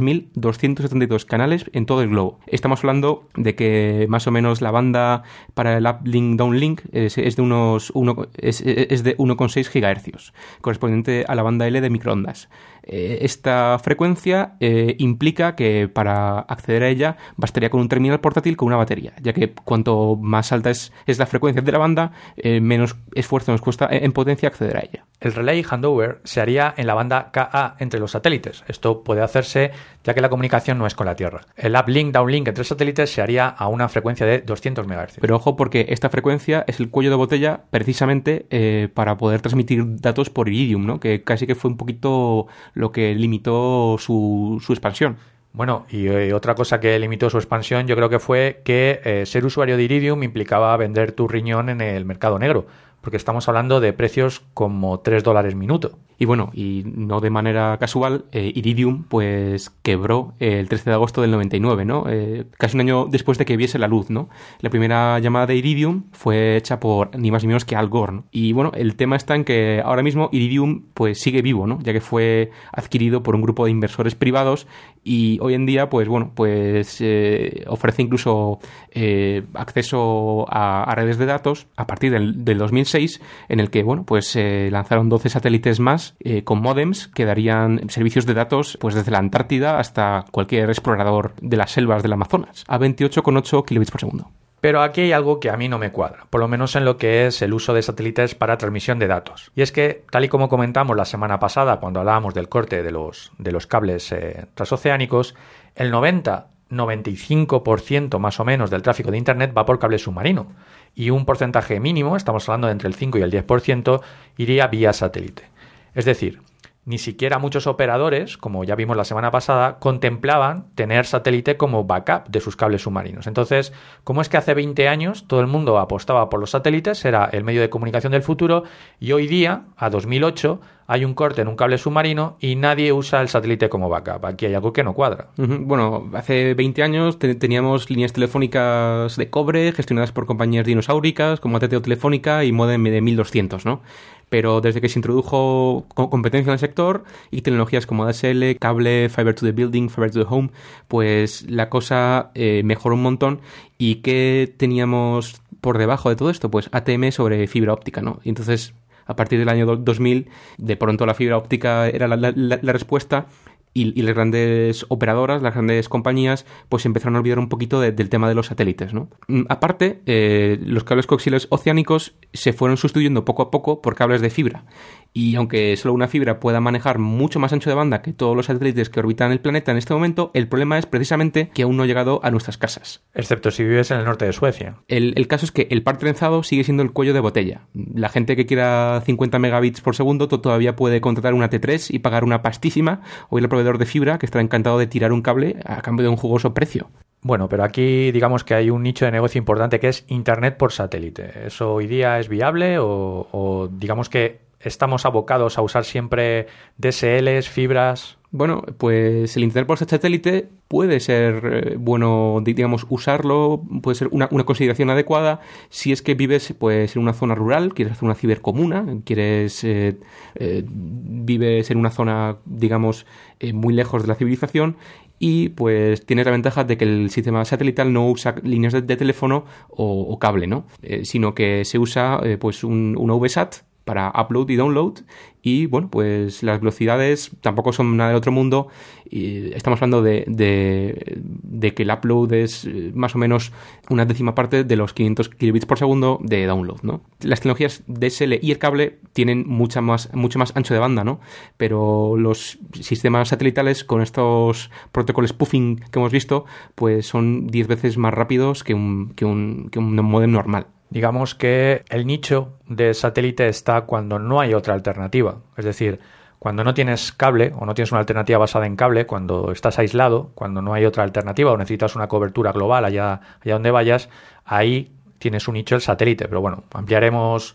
283.272 canales en todo el globo. Estamos hablando de que más o menos la banda para el uplink downlink es, es de unos uno- es, es de 1,6 GHz, correspondiente a la banda L de microondas. Eh, esta frecuencia eh, implica que para acceder a ella bastaría con un terminal portátil con una batería, ya que cuanto más alta es, es la frecuencia de la banda, eh, menos esfuerzo nos cuesta en potencia acceder a ella. El relay handover se haría en la banda KA entre los satélites. Esto puede hacerse ya que la comunicación no es con la Tierra. El uplink downlink entre satélites se haría a una frecuencia de 200 MHz. Pero ojo porque esta frecuencia es el cuello de botella precisamente eh, para poder transmitir datos por Iridium, ¿no? que casi que fue un poquito lo que limitó su, su expansión. Bueno, y eh, otra cosa que limitó su expansión yo creo que fue que eh, ser usuario de Iridium implicaba vender tu riñón en el mercado negro, porque estamos hablando de precios como 3 dólares minuto. Y bueno, y no de manera casual, eh, Iridium pues quebró el 13 de agosto del 99, ¿no? Eh, casi un año después de que viese la luz, ¿no? La primera llamada de Iridium fue hecha por ni más ni menos que Al Gore, ¿no? Y bueno, el tema está en que ahora mismo Iridium pues sigue vivo, ¿no? Ya que fue adquirido por un grupo de inversores privados y hoy en día pues bueno, pues eh, ofrece incluso eh, acceso a, redes de datos a partir del, del 2006 en el que bueno, pues se lanzaron 12 satélites más eh, con modems que darían servicios de datos pues desde la Antártida hasta cualquier explorador de las selvas del Amazonas a 28,8 kilobits por segundo. Pero aquí hay algo que a mí no me cuadra, por lo menos en lo que es el uso de satélites para transmisión de datos. Y es que, tal y como comentamos la semana pasada cuando hablábamos del corte de los, de los cables eh, transoceánicos, el 90-95% más o menos del tráfico de Internet va por cable submarino. Y un porcentaje mínimo, estamos hablando de entre el 5 y el 10%, iría vía satélite. Es decir, ni siquiera muchos operadores, como ya vimos la semana pasada, contemplaban tener satélite como backup de sus cables submarinos. Entonces, ¿cómo es que hace 20 años todo el mundo apostaba por los satélites? Era el medio de comunicación del futuro y hoy día, a 2008, hay un corte en un cable submarino y nadie usa el satélite como backup. Aquí hay algo que no cuadra. Bueno, hace 20 años te- teníamos líneas telefónicas de cobre gestionadas por compañías dinosauricas como ATT Telefónica y modem de 1200, ¿no? Pero desde que se introdujo co- competencia en el sector y tecnologías como ADSL, cable, Fiber to the Building, Fiber to the Home, pues la cosa eh, mejoró un montón. ¿Y qué teníamos por debajo de todo esto? Pues ATM sobre fibra óptica, ¿no? Y entonces a partir del año do- 2000, de pronto la fibra óptica era la- la- la respuesta y, las grandes operadoras, las grandes compañías, pues empezaron a olvidar un poquito de- del tema de los satélites, ¿no? Mm, Aparte, eh, los cables coaxiales oceánicos se fueron sustituyendo poco a poco por cables de fibra. Y aunque solo una fibra pueda manejar mucho más ancho de banda que todos los satélites que orbitan el planeta en este momento, el problema es precisamente que aún no ha llegado a nuestras casas. Excepto si vives en el norte de Suecia. El, el caso es que el par trenzado sigue siendo el cuello de botella. La gente que quiera 50 megabits por segundo to- todavía puede contratar una T3 y pagar una pastísima o ir al proveedor de fibra que estará encantado de tirar un cable a cambio de un jugoso precio. Bueno, pero aquí digamos que hay un nicho de negocio importante que es Internet por satélite. ¿Eso hoy día es viable o, o digamos que estamos abocados a usar siempre DSLs, fibras? Bueno, pues el Internet por satélite puede ser eh, bueno, di- digamos, usarlo, puede ser una, una consideración adecuada si es que vives pues, en una zona rural, quieres hacer una cibercomuna, quieres eh, eh, vives en una zona, digamos, eh, muy lejos de la civilización y pues tienes la ventaja de que el sistema satelital no usa líneas de, teléfono o, cable, ¿no? Sino que se usa pues un, un VSAT para upload y download y bueno pues las velocidades tampoco son nada del otro mundo y estamos hablando de, de, que el upload es eh, más o menos una décima parte de los 500 kilobits por segundo de download ¿no? las tecnologías DSL y el cable tienen mucha más, mucho más ancho de banda ¿no? pero los sistemas satelitales con estos protocolos spoofing que hemos visto pues son 10 veces más rápidos que un, que un, que un modem normal Digamos que el nicho de satélite está cuando no hay otra alternativa. Es decir, cuando no tienes cable o no tienes una alternativa basada en cable, cuando estás aislado, cuando no hay otra alternativa o necesitas una cobertura global allá, allá donde vayas, ahí tienes un nicho el satélite. Pero bueno, ampliaremos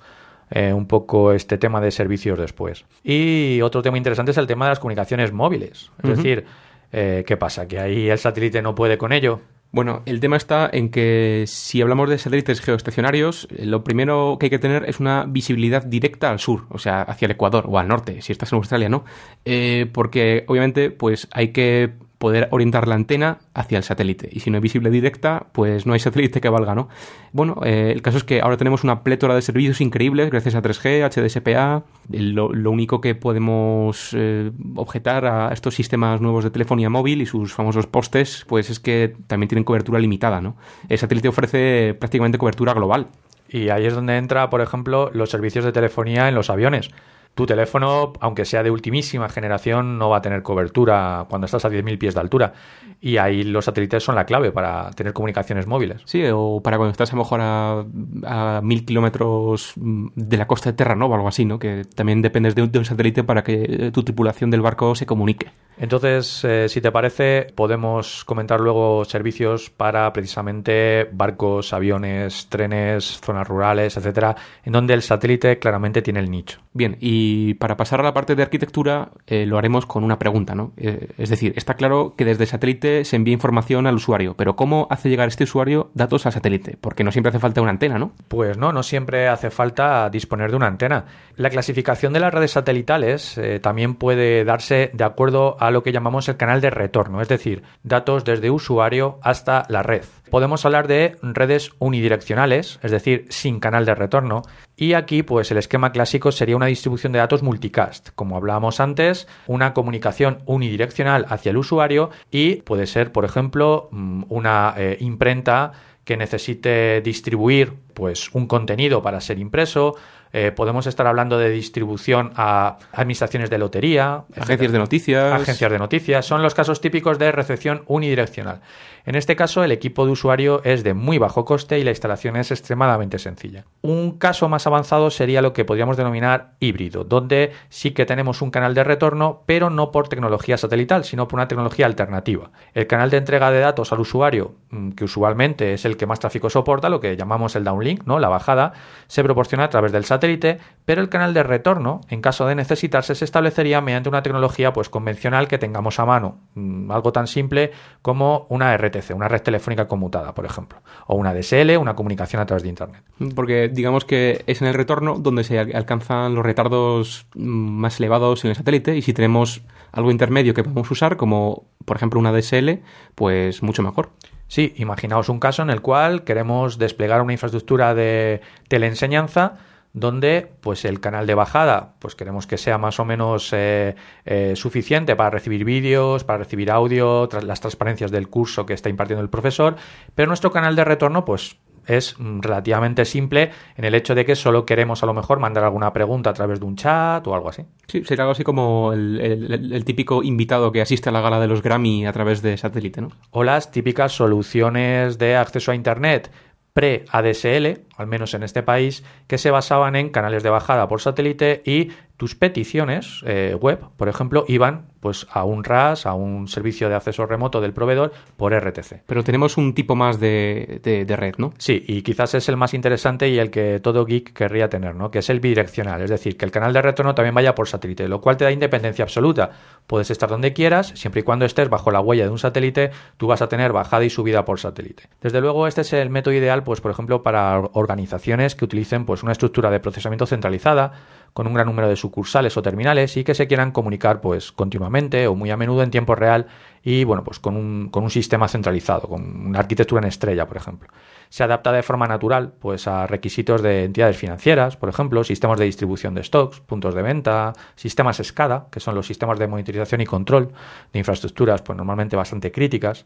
eh, un poco este tema de servicios después. Y otro tema interesante es el tema de las comunicaciones móviles. Es decir, eh, ¿qué pasa? ¿Que ahí el satélite no puede con ello? Bueno, el tema está en que si hablamos de satélites geoestacionarios, eh, lo primero que hay que tener es una visibilidad directa al sur, o sea, hacia el Ecuador o al norte, si estás en Australia, ¿no? Eh, porque obviamente, pues hay que poder orientar la antena hacia el satélite. Y si no hay visible directa, pues no hay satélite que valga, ¿no? Bueno, eh, el caso es que ahora tenemos una plétora de servicios increíbles gracias a 3G, HDSPA. Lo, lo único que podemos eh, objetar a estos sistemas nuevos de telefonía móvil y sus famosos postes, pues es que también tienen cobertura limitada, ¿no? El satélite ofrece prácticamente cobertura global. Y ahí es donde entra, por ejemplo, los servicios de telefonía en los aviones. Tu teléfono, aunque sea de ultimísima generación, no va a tener cobertura cuando estás a 10.000 pies de altura. Y ahí los satélites son la clave para tener comunicaciones móviles. Sí, o para cuando estás a lo mejor a, a mil kilómetros mm, de la costa de Terranova o algo así, ¿no? Que también dependes de un, de un satélite para que eh, tu tripulación del barco se comunique. Entonces, eh, si te parece, podemos comentar luego servicios para precisamente barcos, aviones, trenes, zonas rurales, etcétera, en donde el satélite claramente tiene el nicho. Bien, y para pasar a la parte de arquitectura, eh, lo haremos con una pregunta, ¿no? Eh, es decir, está claro que desde el satélite se envía información al usuario, pero ¿cómo hace llegar este usuario datos al satélite? Porque no siempre hace falta una antena, ¿no? Pues no, no siempre hace falta disponer de una antena. La clasificación de las redes satelitales eh, también puede darse de acuerdo a lo que llamamos el canal de retorno, es decir, datos desde usuario hasta la red. Podemos hablar de redes unidireccionales, es decir, sin canal de retorno, y aquí pues el esquema clásico sería una distribución de datos multicast, como hablábamos antes, una comunicación unidireccional hacia el usuario y puede ser, por ejemplo, mm, una eh, imprenta que necesite distribuir pues un contenido para ser impreso, eh, podemos estar hablando de distribución a administraciones de lotería, agencias de noticias. Agencias de noticias. Son los casos típicos de recepción unidireccional. En este caso, el equipo de usuario es de muy bajo coste y la instalación es extremadamente sencilla. Un caso más avanzado sería lo que podríamos denominar híbrido, donde sí que tenemos un canal de retorno, pero no por tecnología satelital, sino por una tecnología alternativa. El canal de entrega de datos al usuario, mm, que usualmente es el que más tráfico soporta, lo que llamamos el downlink, ¿no? la bajada, se proporciona a través del satélite, pero el canal de retorno, en caso de necesitarse, se establecería mediante una tecnología pues, convencional que tengamos a mano, mm, algo tan simple como una RT una red telefónica conmutada, por ejemplo, o una DSL, una comunicación a través de Internet. Porque digamos que es en el retorno donde se alcanzan los retardos mm, más elevados en el satélite y si tenemos algo intermedio que podemos usar, como por ejemplo una DSL, pues mucho mejor. Sí, imaginaos un caso en el cual queremos desplegar una infraestructura de teleenseñanza donde pues el canal de bajada pues queremos que sea más o menos eh, eh, suficiente para recibir vídeos, para recibir audio, las transparencias del curso que está impartiendo el profesor, pero nuestro canal de retorno pues es mm, relativamente simple en el hecho de que solo queremos a lo mejor mandar alguna pregunta a través de un chat o algo así. Sí, sería algo así como el, típico invitado que asiste a la gala de los Grammy a través de satélite, ¿no? O las típicas soluciones de acceso a Internet pre-ADSL, al menos en este país, que se basaban en canales de bajada por satélite y tus peticiones eh, web, por ejemplo, iban pues a un RAS, a un servicio de acceso remoto del proveedor por RTC. Pero tenemos un tipo más de, de, red, ¿no? Sí, y quizás es el más interesante y el que todo geek querría tener, ¿no? Que es el bidireccional, es decir, que el canal de retorno también vaya por satélite, lo cual te da independencia absoluta. Puedes estar donde quieras, siempre y cuando estés bajo la huella de un satélite, tú vas a tener bajada y subida por satélite. Desde luego, este es el método ideal, pues, por ejemplo, para organizaciones que utilicen pues, una estructura de procesamiento centralizada, con un gran número de sucursales o terminales y que se quieran comunicar pues continuamente o muy a menudo en tiempo real y bueno pues con un, con un sistema centralizado, con una arquitectura en estrella, por ejemplo. Se adapta de forma natural pues a requisitos de entidades financieras, por ejemplo, sistemas de distribución de stocks, puntos de venta, sistemas SCADA, que son los sistemas de monitorización y control de infraestructuras pues normalmente bastante críticas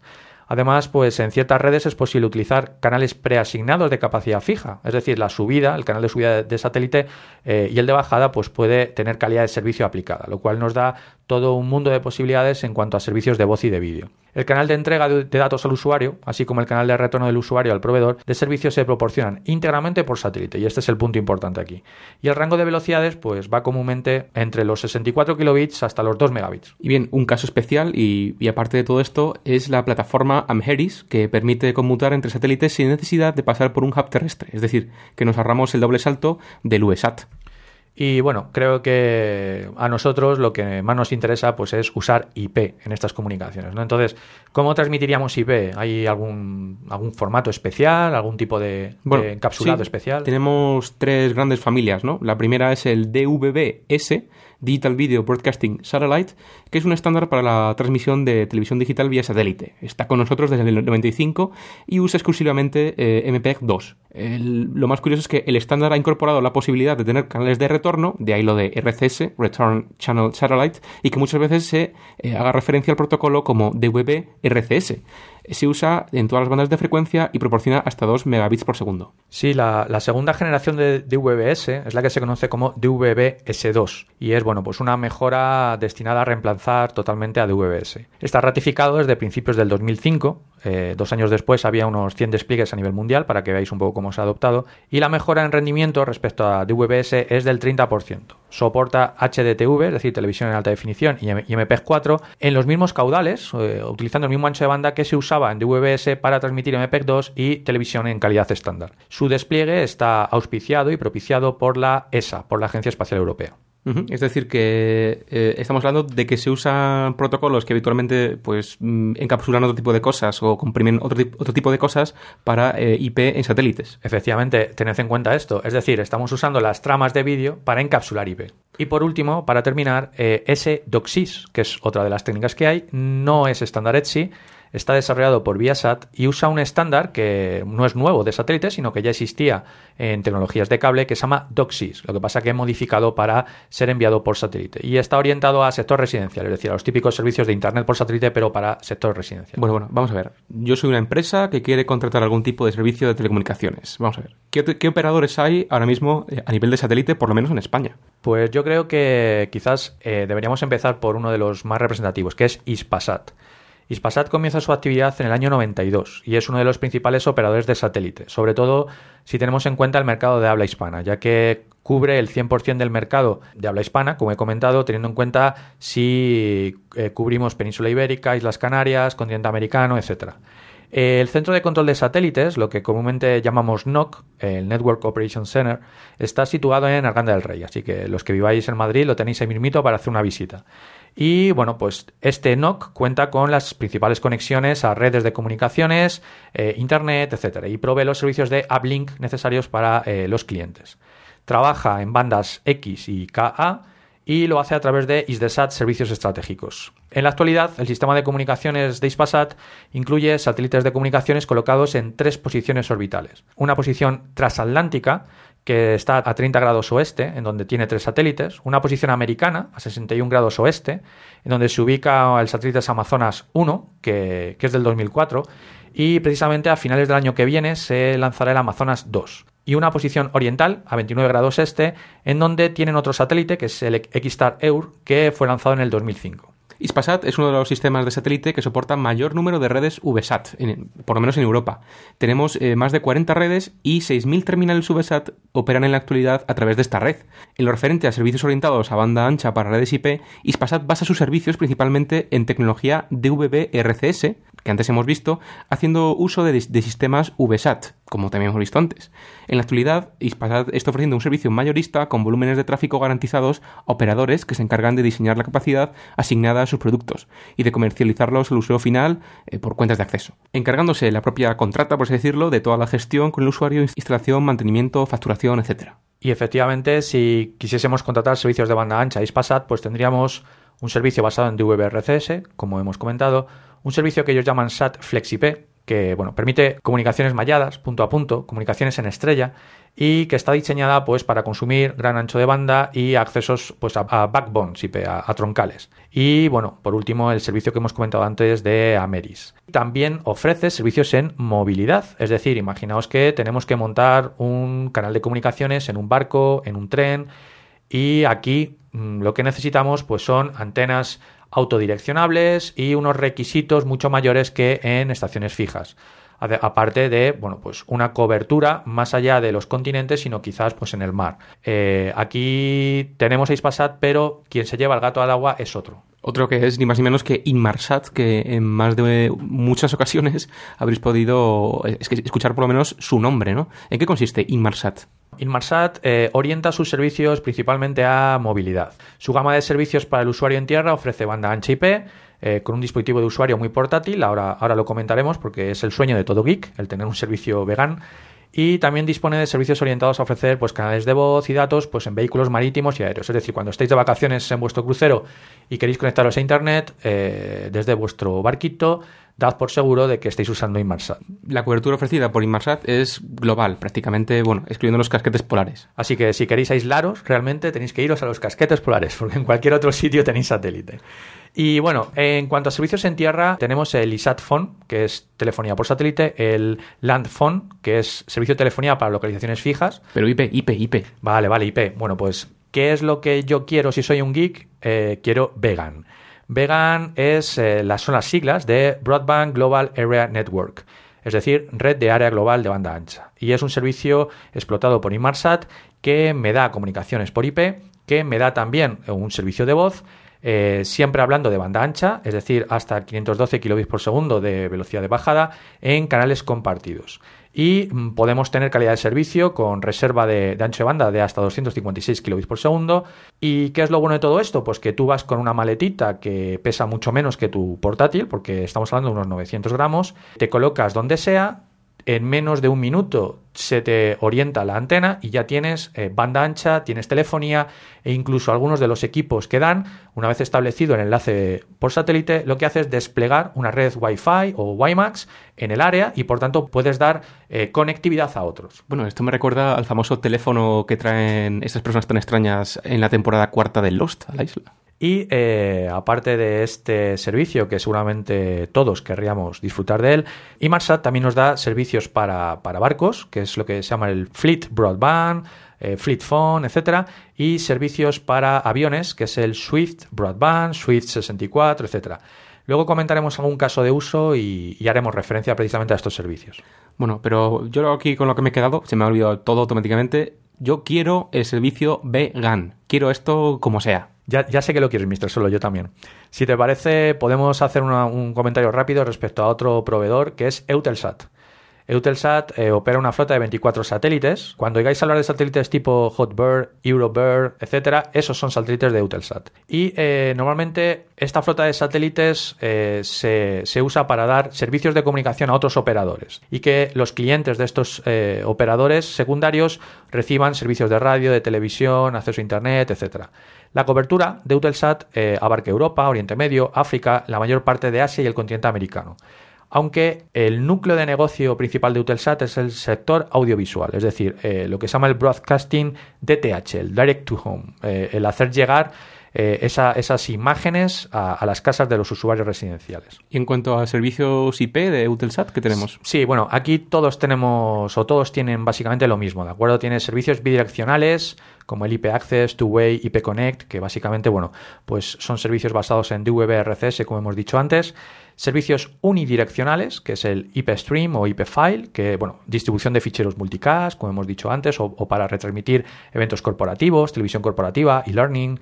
Además, pues en ciertas redes es posible utilizar canales preasignados de capacidad fija, es decir, la subida, el canal de subida de satélite eh, y el de bajada, pues puede tener calidad de servicio aplicada, lo cual nos da todo un mundo de posibilidades en cuanto a servicios de voz y de vídeo. El canal de entrega de datos al usuario, así como el canal de retorno del usuario al proveedor de servicios se proporcionan íntegramente por satélite y este es el punto importante aquí. Y el rango de velocidades pues va comúnmente entre los 64 kilobits hasta los 2 megabits. Y bien, un caso especial y, aparte de todo esto es la plataforma Amheris que permite conmutar entre satélites sin necesidad de pasar por un hub terrestre, es decir, que nos ahorramos el doble salto del USAT. Y bueno, creo que a nosotros lo que más nos interesa pues es usar IP en estas comunicaciones. ¿no? Entonces, ¿cómo transmitiríamos IP? ¿Hay algún, algún formato especial, algún tipo de, encapsulado especial? Tenemos tres grandes familias, ¿no? La primera es el DVB-S, Digital Video Broadcasting Satellite, que es un estándar para la transmisión de televisión digital vía satélite. Está con nosotros desde el 95 y usa exclusivamente eh, MPEG 2. lo más curioso es que el estándar ha incorporado la posibilidad de tener canales de retorno, de ahí lo de RCS, Return Channel Satellite, y que muchas veces se eh, haga referencia al protocolo como DVB-RCS se usa en todas las bandas de frecuencia y proporciona hasta 2 megabits por segundo. Sí, la, segunda generación de DVB-S es la que se conoce como DVB-S2 y es bueno, pues una mejora destinada a reemplazar totalmente a DVB-S. Está ratificado desde principios del 2005, eh, dos años después había unos 100 despliegues a nivel mundial para que veáis un poco cómo se ha adoptado y la mejora en rendimiento respecto a DVB-S es del 30%. Soporta HDTV, es decir, televisión en alta definición y MPEG-4 en los mismos caudales, eh, utilizando el mismo ancho de banda que se usaba en DVB-S para transmitir MPEG 2 y televisión en calidad estándar. Su despliegue está auspiciado y propiciado por la ESA, por la Agencia Espacial Europea. Es decir, que eh, estamos hablando de que se usan protocolos que habitualmente pues, mm, encapsulan otro tipo de cosas o comprimen otro, otro tipo de cosas para eh, IP en satélites. Efectivamente, tened en cuenta esto. Es decir, estamos usando las tramas de vídeo para encapsular IP. Y por último, para terminar, eh, S-DOCSIS, que es otra de las técnicas que hay, no es estándar ETSI, está desarrollado por Viasat y usa un estándar que no es nuevo de satélite, sino que ya existía en tecnologías de cable, que se llama DOCSIS, lo que pasa que es modificado para ser enviado por satélite. Y está orientado a sector residencial, es decir, a los típicos servicios de Internet por satélite, pero para sector residencial. Bueno, bueno, vamos a ver. Yo soy una empresa que quiere contratar algún tipo de servicio de telecomunicaciones. Vamos a ver. ¿Qué, qué operadores hay ahora mismo eh, a nivel de satélite, por lo menos en España? Pues yo creo que quizás eh, deberíamos empezar por uno de los más representativos, que es Ispasat. Ispasat comienza su actividad en el año 92 y es uno de los principales operadores de satélite, sobre todo si tenemos en cuenta el mercado de habla hispana, ya que cubre el 100% del mercado de habla hispana, como he comentado, teniendo en cuenta si eh, cubrimos Península Ibérica, Islas Canarias, continente americano, etc. El Centro de Control de Satélites, lo que comúnmente llamamos NOC, el Network Operation Center, está situado en Arganda del Rey, así que los que viváis en Madrid lo tenéis ahí mismito para hacer una visita. Y bueno, pues este NOC cuenta con las principales conexiones a redes de comunicaciones, eh, internet, etcétera, y provee los servicios de uplink necesarios para eh, los clientes. Trabaja en bandas X y KA y lo hace a través de ISDESAT Servicios Estratégicos. En la actualidad, el sistema de comunicaciones de ISPASAT incluye satélites de comunicaciones colocados en tres posiciones orbitales. Una posición transatlántica, que está a 30 grados oeste, en donde tiene tres satélites, una posición americana a 61 grados oeste, en donde se ubica el satélite Amazonas 1, que, que, es del 2004, y precisamente a finales del año que viene se lanzará el Amazonas 2. Y una posición oriental a 29 grados este, en donde tienen otro satélite, que es el Xstar Eur, que fue lanzado en el 2005. Ispasat es uno de los sistemas de satélite que soporta mayor número de redes VSAT, por lo menos en Europa. Tenemos eh, más de 40 redes y 6.000 terminales VSAT operan en la actualidad a través de esta red. En lo referente a servicios orientados a banda ancha para redes IP, Ispasat basa sus servicios principalmente en tecnología DVB-RCS, que antes hemos visto, haciendo uso de, sistemas VSAT, como también hemos visto antes. En la actualidad, Ispasat está ofreciendo un servicio mayorista con volúmenes de tráfico garantizados a operadores que se encargan de diseñar la capacidad asignada a sus productos y de comercializarlos al usuario final eh, por cuentas de acceso, encargándose la propia contrata, por así decirlo, de toda la gestión con el usuario, instalación, mantenimiento, facturación, etc. Y efectivamente, si quisiésemos contratar servicios de banda ancha Ispasat, pues tendríamos un servicio basado en DVB-RCS, como hemos comentado, un servicio que ellos llaman SAT FlexiP, que bueno, permite comunicaciones malladas, punto a punto, comunicaciones en estrella, y que está diseñada pues, para consumir gran ancho de banda y accesos pues, a, backbones IP, a, troncales. Y bueno, por último, el servicio que hemos comentado antes de Ameris. También ofrece servicios en movilidad, es decir, imaginaos que tenemos que montar un canal de comunicaciones en un barco, en un tren, y aquí mmm, lo que necesitamos pues, son antenas autodireccionables y unos requisitos mucho mayores que en estaciones fijas. Aparte de, bueno, pues una cobertura más allá de los continentes, sino quizás pues en el mar. Eh, aquí tenemos Ispasat, pero quien se lleva el gato al agua es otro. Otro que es ni más ni menos que Inmarsat, que en más de muchas ocasiones habréis podido escuchar por lo menos su nombre, ¿no? ¿En qué consiste Inmarsat? Inmarsat eh, orienta sus servicios principalmente a movilidad. Su gama de servicios para el usuario en tierra ofrece banda ancha IP, eh, con un dispositivo de usuario muy portátil, ahora, ahora lo comentaremos porque es el sueño de todo geek, el tener un servicio vegan. Y también dispone de servicios orientados a ofrecer pues, canales de voz y datos pues, en vehículos marítimos y aéreos. Es decir, cuando estáis de vacaciones en vuestro crucero y queréis conectaros a Internet eh, desde vuestro barquito, dad por seguro de que estáis usando Inmarsat. La cobertura ofrecida por Inmarsat es global, prácticamente, bueno, excluyendo los casquetes polares. Así que si queréis aislaros, realmente tenéis que iros a los casquetes polares, porque en cualquier otro sitio tenéis satélite. Y bueno, en cuanto a servicios en tierra, tenemos el ISAT Phone, que es telefonía por satélite, el Land Phone, que es servicio de telefonía para localizaciones fijas. Pero IP, IP, IP. Vale, vale, IP. Bueno, pues, ¿qué es lo que yo quiero si soy un geek? Eh, quiero vegan. Vegan es, eh, las, son las siglas de Broadband Global Area Network, es decir, red de área global de banda ancha. Y es un servicio explotado por Inmarsat que me da comunicaciones por IP, que me da también un servicio de voz, eh, siempre hablando de banda ancha, es decir, hasta 512 kilobits por segundo de velocidad de bajada en canales compartidos. Y mm, podemos tener calidad de servicio con reserva de, ancho de banda de hasta 256 kilobits por segundo. ¿Y qué es lo bueno de todo esto? Pues que tú vas con una maletita que pesa mucho menos que tu portátil, porque estamos hablando de unos 900 gramos, te colocas donde sea, en menos de un minuto se te orienta la antena y ya tienes eh, banda ancha, tienes telefonía e incluso algunos de los equipos que dan, una vez establecido el enlace por satélite, lo que hace es desplegar una red Wi-Fi o WiMAX en el área y por tanto puedes dar eh, conectividad a otros. Bueno, esto me recuerda al famoso teléfono que traen estas personas tan extrañas en la temporada cuarta de Lost a la isla. Y eh, aparte de este servicio, que seguramente todos querríamos disfrutar de él, Inmarsat también nos da servicios para, para barcos, que es lo que se llama el Fleet Broadband, eh, Fleet Phone, etcétera, y servicios para aviones, que es el Swift Broadband, Swift 64, etcétera. Luego comentaremos algún caso de uso y haremos referencia precisamente a estos servicios. Bueno, pero yo aquí con lo que me he quedado, se me ha olvidado todo automáticamente. Yo quiero el servicio vegan. Quiero esto como sea. Ya, sé que lo quieres, Mr. Solo, yo también. Si te parece, podemos hacer un comentario rápido respecto a otro proveedor que es Eutelsat. Eutelsat eh, opera una flota de 24 satélites. Cuando oigáis hablar de satélites tipo Hotbird, Eurobird, etcétera, esos son satélites de Eutelsat. Y eh, normalmente esta flota de satélites eh, se, se, usa para dar servicios de comunicación a otros operadores y que los clientes de estos operadores secundarios reciban servicios de radio, de televisión, acceso a Internet, etcétera. La cobertura de Eutelsat abarca Europa, Oriente Medio, África, la mayor parte de Asia y el continente americano aunque el núcleo de negocio principal de Eutelsat es el sector audiovisual, es decir, eh, lo que se llama el broadcasting DTH, el direct to home, eh, el hacer llegar eh, esa, esas imágenes a, a, las casas de los usuarios residenciales. Y en cuanto a servicios IP de Eutelsat, ¿qué tenemos? Sí, bueno, aquí todos tenemos o todos tienen básicamente lo mismo, ¿de acuerdo? Tiene servicios bidireccionales como el IP Access, Two-Way, IP Connect, que básicamente, bueno, pues son servicios basados en DVB-RCS, como hemos dicho antes servicios unidireccionales, que es el IP Stream o IP File, que, bueno, distribución de ficheros multicast, como hemos dicho antes, o, o para retransmitir eventos corporativos, televisión corporativa, e-learning.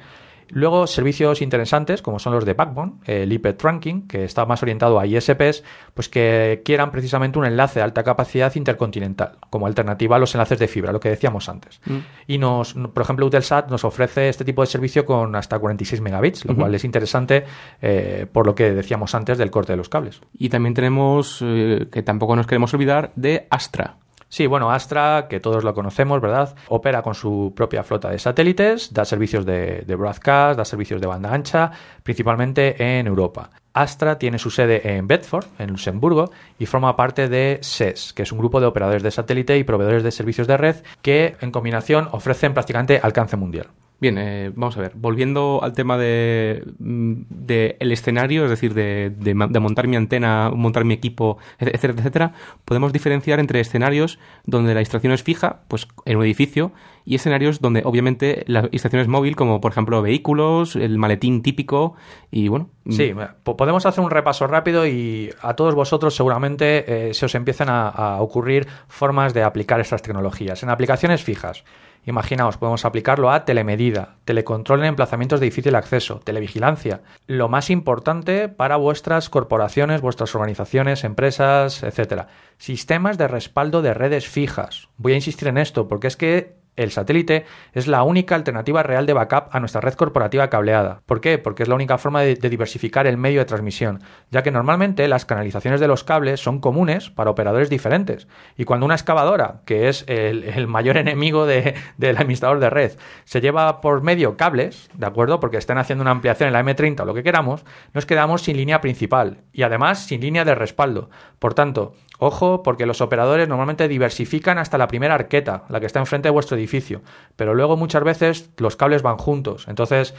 Luego, servicios interesantes, como son los de Backbone, el IP Trunking, que está más orientado a ISPs, pues que quieran precisamente un enlace de alta capacidad intercontinental, como alternativa a los enlaces de fibra, lo que decíamos antes. Mm. Y nos, por ejemplo, Eutelsat nos ofrece este tipo de servicio con hasta 46 megabits, lo uh -huh. cual es interesante eh, por lo que decíamos antes del corte de los cables. Y también tenemos, eh, que tampoco nos queremos olvidar, de Astra. Sí, bueno, Astra, que todos lo conocemos, ¿verdad? Opera con su propia flota de satélites, da servicios de, broadcast, da servicios de banda ancha, principalmente en Europa. Astra tiene su sede en Bedford, en Luxemburgo, y forma parte de SES, que es un grupo de operadores de satélite y proveedores de servicios de red que, en combinación, ofrecen prácticamente alcance mundial. Bien, eh, vamos a ver. Volviendo al tema de, de el escenario, es decir, de, montar mi antena, montar mi equipo, etcétera, etcétera, podemos diferenciar entre escenarios donde la instalación es fija, pues en un edificio, y escenarios donde obviamente la instalación es móvil, como por ejemplo vehículos, el maletín típico, y bueno. Sí, podemos hacer un repaso rápido y a todos vosotros seguramente eh, se os empiezan a ocurrir formas de aplicar estas tecnologías. En aplicaciones fijas. Imaginaos, podemos aplicarlo a telemedida, telecontrol en emplazamientos de difícil acceso, televigilancia. Lo más importante para vuestras corporaciones, vuestras organizaciones, empresas, etcétera. Sistemas de respaldo de redes fijas. Voy a insistir en esto porque es que el satélite es la única alternativa real de backup a nuestra red corporativa cableada. ¿Por qué? Porque es la única forma de, diversificar el medio de transmisión, ya que normalmente las canalizaciones de los cables son comunes para operadores diferentes. Y cuando una excavadora, que es el, el mayor enemigo de, del administrador de red, se lleva por medio cables, ¿de acuerdo? Porque están haciendo una ampliación en la M30 o lo que queramos, nos quedamos sin línea principal y además sin línea de respaldo. Por tanto, Ojo, porque los operadores normalmente diversifican hasta la primera arqueta, la que está enfrente de vuestro edificio, pero luego muchas veces los cables van juntos. Entonces,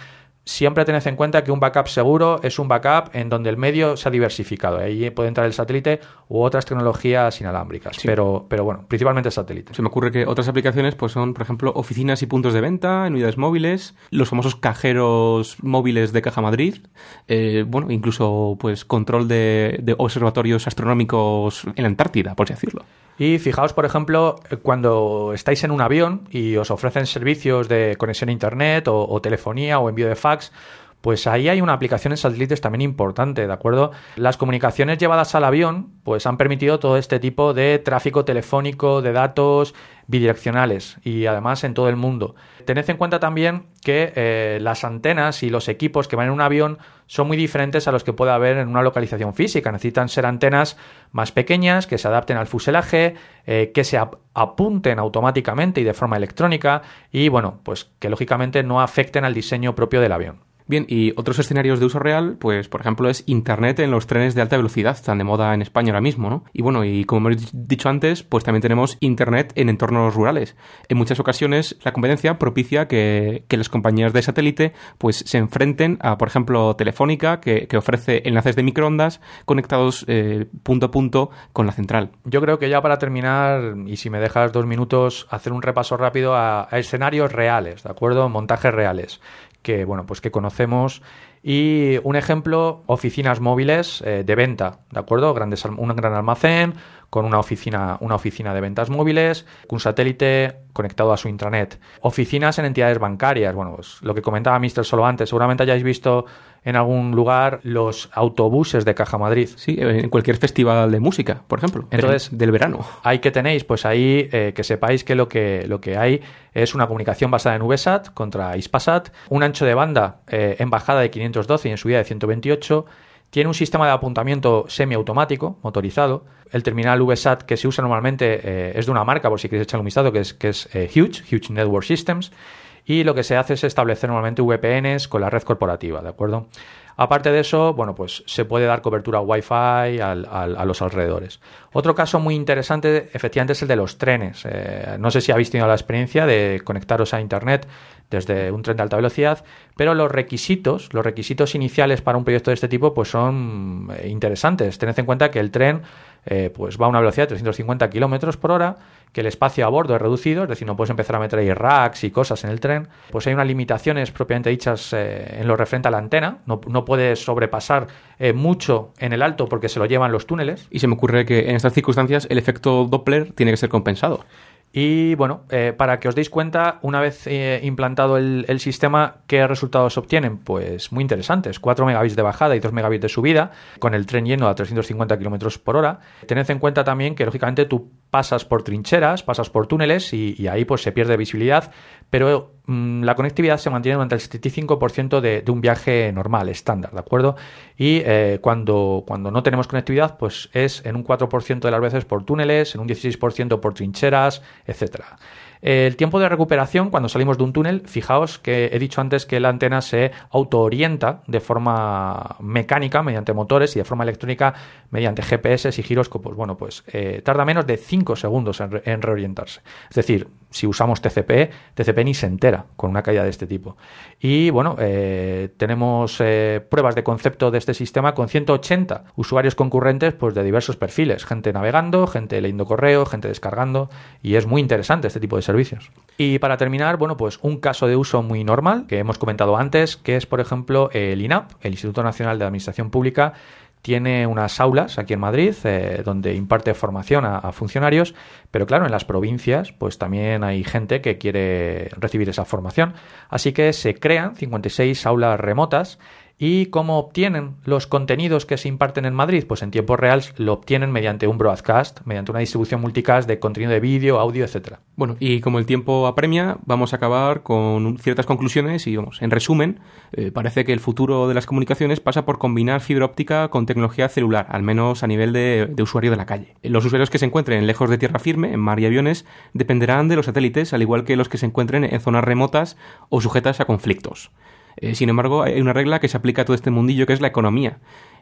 siempre tened en cuenta que un backup seguro es un backup en donde el medio se ha diversificado. Ahí puede entrar el satélite u otras tecnologías inalámbricas, sí. pero, pero bueno, principalmente el satélite. Se me ocurre que otras aplicaciones pues son, por ejemplo, oficinas y puntos de venta en unidades móviles, los famosos cajeros móviles de Caja Madrid, eh, bueno, incluso pues control de, de observatorios astronómicos en la Antártida, por así decirlo. Y fijaos, por ejemplo, cuando estáis en un avión y os ofrecen servicios de conexión a Internet o, o telefonía o envío de fax, products pues ahí hay una aplicación en satélites también importante, ¿de acuerdo? Las comunicaciones llevadas al avión, pues han permitido todo este tipo de tráfico telefónico, de datos bidireccionales y además en todo el mundo. Tened en cuenta también que eh, las antenas y los equipos que van en un avión son muy diferentes a los que puede haber en una localización física. Necesitan ser antenas más pequeñas, que se adapten al fuselaje, eh, que se apunten automáticamente y de forma electrónica y bueno, pues que lógicamente no afecten al diseño propio del avión. Bien, y otros escenarios de uso real, pues por ejemplo es Internet en los trenes de alta velocidad, tan de moda en España ahora mismo, ¿no? Y bueno, y como hemos dicho antes, pues también tenemos Internet en entornos rurales. En muchas ocasiones la competencia propicia que, las compañías de satélite pues se enfrenten a, por ejemplo, Telefónica, que, ofrece enlaces de microondas conectados eh, punto a punto con la central. Yo creo que ya para terminar, y si me dejas dos minutos, hacer un repaso rápido a escenarios reales, ¿de acuerdo? Montajes reales que, bueno, pues que conocemos. Y un ejemplo, oficinas móviles eh, de venta, ¿de acuerdo? Grandes, un gran almacén con una oficina, una oficina de ventas móviles, un satélite conectado a su intranet. Oficinas en entidades bancarias. Bueno, pues lo que comentaba Mister solo antes. Seguramente hayáis visto en algún lugar los autobuses de Caja Madrid. Sí, en cualquier festival de música, por ejemplo. Entonces, del verano. Ahí que tenéis, pues ahí eh, que sepáis que lo, que lo que hay es una comunicación basada en VSAT contra ISPASAT, un ancho de banda eh, en bajada de 512 y en subida de 128 tiene un sistema de apuntamiento semiautomático, motorizado. El terminal VSAT que se usa normalmente eh, es de una marca, por si queréis echar un vistazo, que es, que es Huge, Huge Network Systems y lo que se hace es establecer normalmente VPNs con la red corporativa, ¿de acuerdo? Aparte de eso, bueno, pues se puede dar cobertura Wi-Fi a los alrededores. Otro caso muy interesante, efectivamente, es el de los trenes. Eh, no sé si habéis tenido la experiencia de conectaros a Internet desde un tren de alta velocidad, pero los requisitos, los requisitos iniciales para un proyecto de este tipo, pues son eh, interesantes. Tened en cuenta que el tren eh, pues va a una velocidad de 350 kilómetros por hora, que el espacio a bordo es reducido, es decir, no puedes empezar a meter ahí racks y cosas en el tren, pues hay unas limitaciones propiamente dichas eh, en lo referente a la antena, no, no puedes sobrepasar mucho en el alto porque se lo llevan los túneles. Y se me ocurre que en estas circunstancias el efecto Doppler tiene que ser compensado. Y bueno, eh, para que os deis cuenta, una vez eh, implantado el, sistema, ¿qué resultados obtienen? Pues muy interesantes. 4 megabits de bajada y 2 megabits de subida, con el tren lleno a 350 kilómetros por hora. Tened en cuenta también que, lógicamente, tú pasas por trincheras, pasas por túneles y, ahí pues se pierde visibilidad, pero mm, la conectividad se mantiene durante el 75% de, un viaje normal, estándar, ¿de acuerdo? Y eh, cuando, cuando no tenemos conectividad, pues es en un 4% de las veces por túneles, en un 16% por trincheras, etcétera. El tiempo de recuperación cuando salimos de un túnel, fijaos que he dicho antes que la antena se autoorienta de forma mecánica mediante motores y de forma electrónica mediante GPS y giróscopos. Bueno, pues eh, tarda menos de 5 segundos en, reorientarse. Es decir, si usamos TCP, TCP ni se entera con una caída de este tipo. Y bueno, eh, tenemos eh, pruebas de concepto de este sistema con 180 usuarios concurrentes pues, de diversos perfiles. Gente navegando, gente leyendo correo, gente descargando. Y es muy interesante este tipo de servicios. Y para terminar, bueno, pues un caso de uso muy normal que hemos comentado antes, que es, por ejemplo, el INAP, el Instituto Nacional de Administración Pública, tiene unas aulas aquí en Madrid eh, donde imparte formación a, a, funcionarios, pero claro, en las provincias pues también hay gente que quiere recibir esa formación. Así que se crean 56 aulas remotas ¿Y cómo obtienen los contenidos que se imparten en Madrid? Pues en tiempo real lo obtienen mediante un broadcast, mediante una distribución multicast de contenido de vídeo, audio, etcétera. Bueno, y como el tiempo apremia, vamos a acabar con ciertas conclusiones y vamos, en resumen, eh, parece que el futuro de las comunicaciones pasa por combinar fibra óptica con tecnología celular, al menos a nivel de, de usuario de la calle. Los usuarios que se encuentren lejos de tierra firme, en mar y aviones, dependerán de los satélites, al igual que los que se encuentren en zonas remotas o sujetas a conflictos. Eh, sin embargo, hay una regla que se aplica a todo este mundillo que es la economía.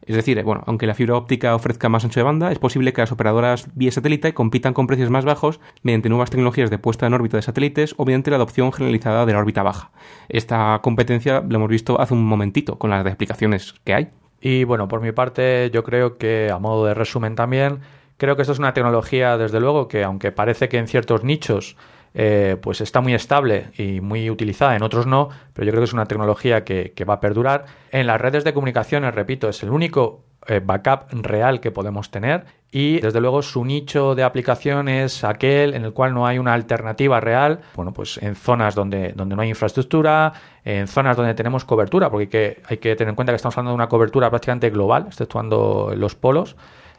Es decir, bueno, aunque la fibra óptica ofrezca más ancho de banda, es posible que las operadoras vía satélite compitan con precios más bajos mediante nuevas tecnologías de puesta en órbita de satélites o mediante la adopción generalizada de la órbita baja. Esta competencia lo hemos visto hace un momentito con las explicaciones que hay. Y bueno, por mi parte, yo creo que a modo de resumen también, creo que esto es una tecnología, desde luego, que aunque parece que en ciertos nichos eh, pues está muy estable y muy utilizada, en otros no, pero yo creo que es una tecnología que, va a perdurar. En las redes de comunicaciones, repito, es el único eh, backup real que podemos tener y desde luego su nicho de aplicación es aquel en el cual no hay una alternativa real, bueno, pues en zonas donde, donde no hay infraestructura, en zonas donde tenemos cobertura, porque hay que, tener en cuenta que estamos hablando de una cobertura prácticamente global, exceptuando los polos.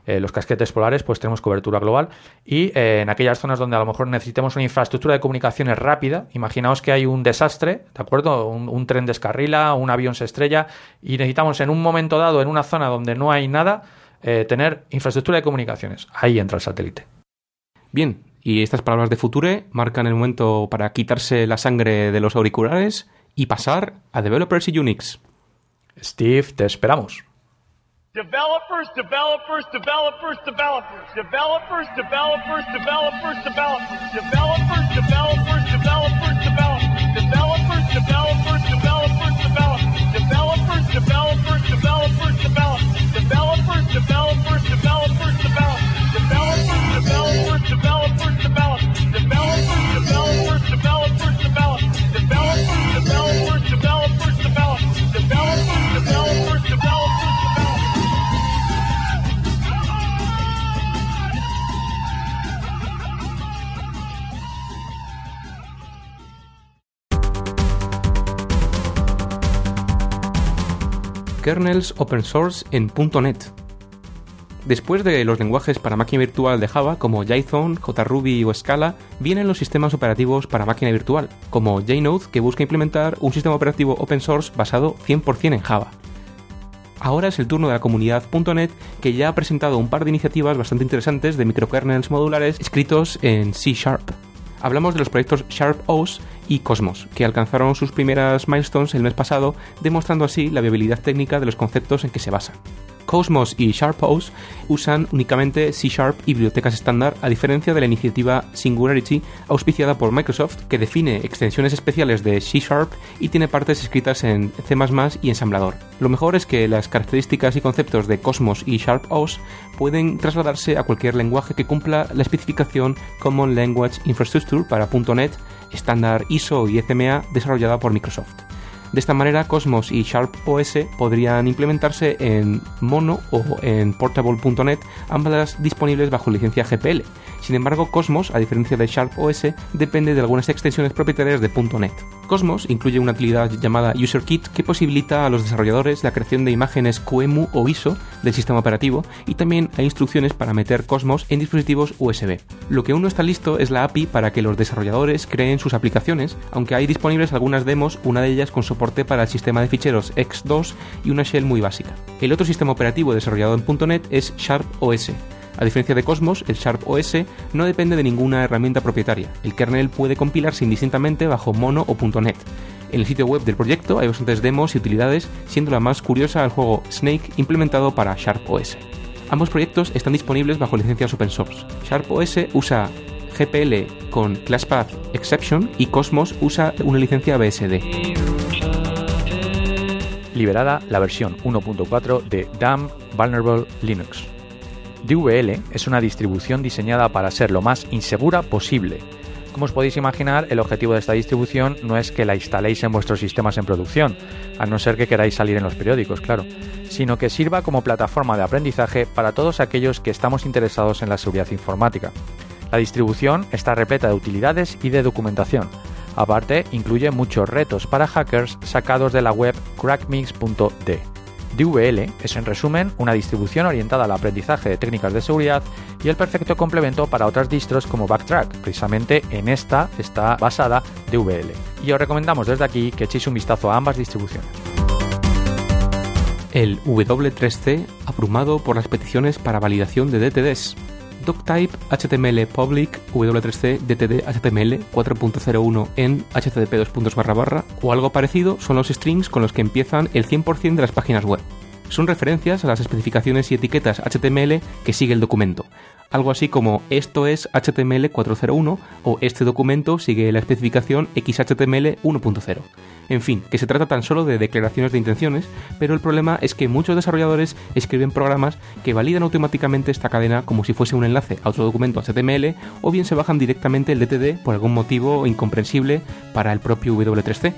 Eh, los casquetes polares, pues tenemos cobertura global. Y eh, en aquellas zonas donde a lo mejor necesitemos una infraestructura de comunicaciones rápida, imaginaos que hay un desastre, ¿de acuerdo? Un, tren descarrila, un avión se estrella y necesitamos en un momento dado, en una zona donde no hay nada, eh, tener infraestructura de comunicaciones. Ahí entra el satélite. Bien, y estas palabras de Future marcan el momento para quitarse la sangre de los auriculares y pasar a Developers y Unix. Steve, te esperamos. Developers, developers, developers, developers, developers, developers, developers, developers, developers, developers, open source en .NET. Después de los lenguajes para máquina virtual de Java como Jython, JRuby o Scala, vienen los sistemas operativos para máquina virtual, como JNode que busca implementar un sistema operativo open source basado 100% en Java. Ahora es el turno de la comunidad .NET que ya ha presentado un par de iniciativas bastante interesantes de microkernels modulares escritos en C Sharp. Hablamos de los proyectos SharpOS y Cosmos, que alcanzaron sus primeras milestones el mes pasado, demostrando así la viabilidad técnica de los conceptos en que se basan. Cosmos y SharpOS usan únicamente C Sharp y bibliotecas estándar, a diferencia de la iniciativa Singularity auspiciada por Microsoft, que define extensiones especiales de C Sharp y tiene partes escritas en C y ensamblador. Lo mejor es que las características y conceptos de Cosmos y SharpOS pueden trasladarse a cualquier lenguaje que cumpla la especificación Common Language Infrastructure para .NET, estándar ISO y ECMA desarrollada por Microsoft. De esta manera, Cosmos y Sharp OS podrían implementarse en Mono o en Portable.net, ambas disponibles bajo licencia GPL. Sin embargo, Cosmos, a diferencia de Sharp OS, depende de algunas extensiones propietarias de .NET. Cosmos incluye una utilidad llamada UserKit que posibilita a los desarrolladores la creación de imágenes QEMU o ISO del sistema operativo y también hay instrucciones para meter Cosmos en dispositivos USB. Lo que aún no está listo es la API para que los desarrolladores creen sus aplicaciones, aunque hay disponibles algunas demos, una de ellas con soporte para el sistema de ficheros X2 y una shell muy básica. El otro sistema operativo desarrollado en .NET es Sharp OS a diferencia de Cosmos, el Sharp OS no depende de ninguna herramienta propietaria. El kernel puede compilarse indistintamente bajo Mono o .NET. En el sitio web del proyecto hay bastantes demos y utilidades, siendo la más curiosa el juego Snake implementado para Sharp OS. Ambos proyectos están disponibles bajo licencias open source. Sharp OS usa GPL con ClassPath Exception y Cosmos usa una licencia BSD. Liberada la versión 1.4 de Damn Vulnerable Linux. DVL es una distribución diseñada para ser lo más insegura posible. Como os podéis imaginar, el objetivo de esta distribución no es que la instaléis en vuestros sistemas en producción, a no ser que queráis salir en los periódicos, claro, sino que sirva como plataforma de aprendizaje para todos aquellos que estamos interesados en la seguridad informática. La distribución está repleta de utilidades y de documentación. Aparte, incluye muchos retos para hackers sacados de la web crackmix.de. DVL es en resumen una distribución orientada al aprendizaje de técnicas de seguridad y el perfecto complemento para otras distros como Backtrack. Precisamente en esta está basada DVL. Y os recomendamos desde aquí que echéis un vistazo a ambas distribuciones. El W3C abrumado por las peticiones para validación de DTDs. Doctype HTML Public W3C DTD HTML 4.01 en HTTP 2. o algo parecido son los strings con los que empiezan el 100% de las páginas web. Son referencias a las especificaciones y etiquetas HTML que sigue el documento. Algo así como esto es HTML 401 o este documento sigue la especificación XHTML 1.0. En fin, que se trata tan solo de declaraciones de intenciones, pero el problema es que muchos desarrolladores escriben programas que validan automáticamente esta cadena como si fuese un enlace a otro documento HTML o bien se bajan directamente el DTD por algún motivo incomprensible para el propio W3C.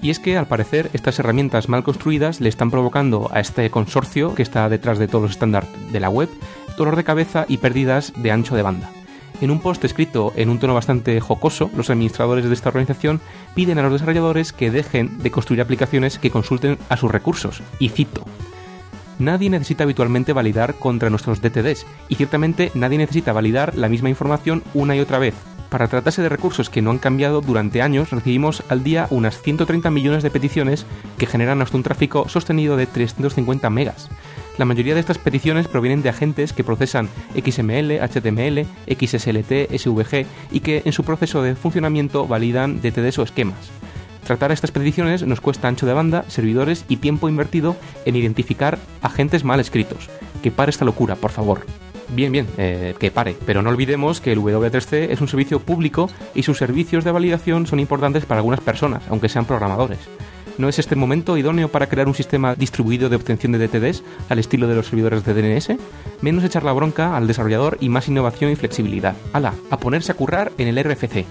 Y es que al parecer estas herramientas mal construidas le están provocando a este consorcio que está detrás de todos los estándares de la web dolor de cabeza y pérdidas de ancho de banda. En un post escrito en un tono bastante jocoso, los administradores de esta organización piden a los desarrolladores que dejen de construir aplicaciones que consulten a sus recursos. Y cito, nadie necesita habitualmente validar contra nuestros DTDs, y ciertamente nadie necesita validar la misma información una y otra vez. Para tratarse de recursos que no han cambiado durante años, recibimos al día unas 130 millones de peticiones que generan hasta un tráfico sostenido de 350 megas. La mayoría de estas peticiones provienen de agentes que procesan XML, HTML, XSLT, SVG y que en su proceso de funcionamiento validan DTDs o esquemas. Tratar estas peticiones nos cuesta ancho de banda, servidores y tiempo invertido en identificar agentes mal escritos. Que pare esta locura, por favor. Bien, bien, eh, que pare, pero no olvidemos que el W3C es un servicio público y sus servicios de validación son importantes para algunas personas, aunque sean programadores. ¿No es este el momento idóneo para crear un sistema distribuido de obtención de DTDs al estilo de los servidores de DNS? Menos echar la bronca al desarrollador y más innovación y flexibilidad. ¡Hala! A ponerse a currar en el RFC.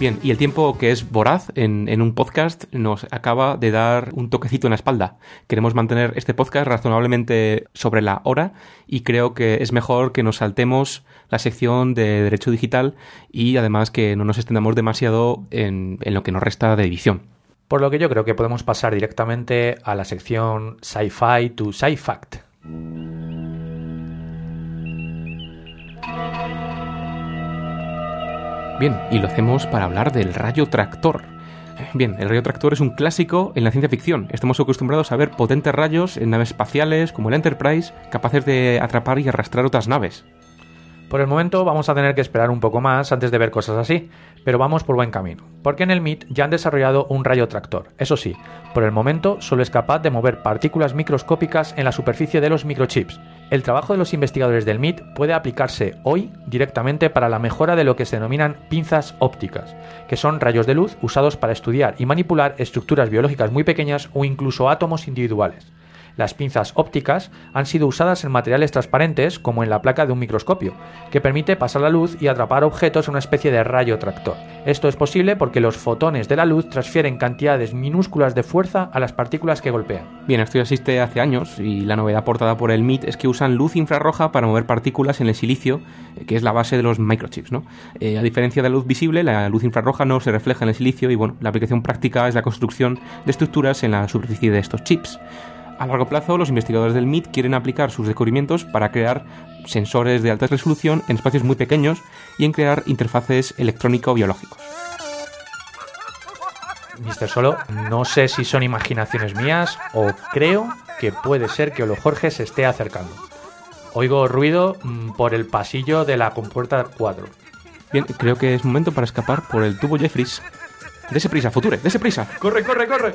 Bien, y el tiempo que es voraz en, un podcast nos acaba de dar un toquecito en la espalda. Queremos mantener este podcast razonablemente sobre la hora y creo que es mejor que nos saltemos la sección de Derecho Digital y además que no nos extendamos demasiado en, en lo que nos resta de edición. Por lo que yo creo que podemos pasar directamente a la sección Sci-Fi to Sci-Fact. Bien, y lo hacemos para hablar del rayo tractor. Bien, el rayo tractor es un clásico en la ciencia ficción. Estamos acostumbrados a ver potentes rayos en naves espaciales como el Enterprise, capaces de atrapar y arrastrar otras naves. Por el momento vamos a tener que esperar un poco más antes de ver cosas así, pero vamos por buen camino, porque en el MIT ya han desarrollado un rayo tractor. Eso sí, por el momento solo es capaz de mover partículas microscópicas en la superficie de los microchips. El trabajo de los investigadores del MIT puede aplicarse hoy directamente para la mejora de lo que se denominan pinzas ópticas, que son rayos de luz usados para estudiar y manipular estructuras biológicas muy pequeñas o incluso átomos individuales. Las pinzas ópticas han sido usadas en materiales transparentes como en la placa de un microscopio, que permite pasar la luz y atrapar objetos en una especie de rayo tractor. Esto es posible porque los fotones de la luz transfieren cantidades minúsculas de fuerza a las partículas que golpean. Bien, esto ya existe hace años y la novedad aportada por el MIT es que usan luz infrarroja para mover partículas en el silicio, que es la base de los microchips. ¿no? Eh, a diferencia de la luz visible, la luz infrarroja no se refleja en el silicio y bueno, la aplicación práctica es la construcción de estructuras en la superficie de estos chips. A largo plazo, los investigadores del MIT quieren aplicar sus descubrimientos para crear sensores de alta resolución en espacios muy pequeños y en crear interfaces electrónico-biológicos. Mister Solo, no sé si son imaginaciones mías o creo que puede ser que Olo Jorge se esté acercando. Oigo ruido mm, por el pasillo de la compuerta 4. Bien, creo que es momento para escapar por el tubo Jeffries. Dese prisa, Future, dese prisa. ¡Corre, corre, corre!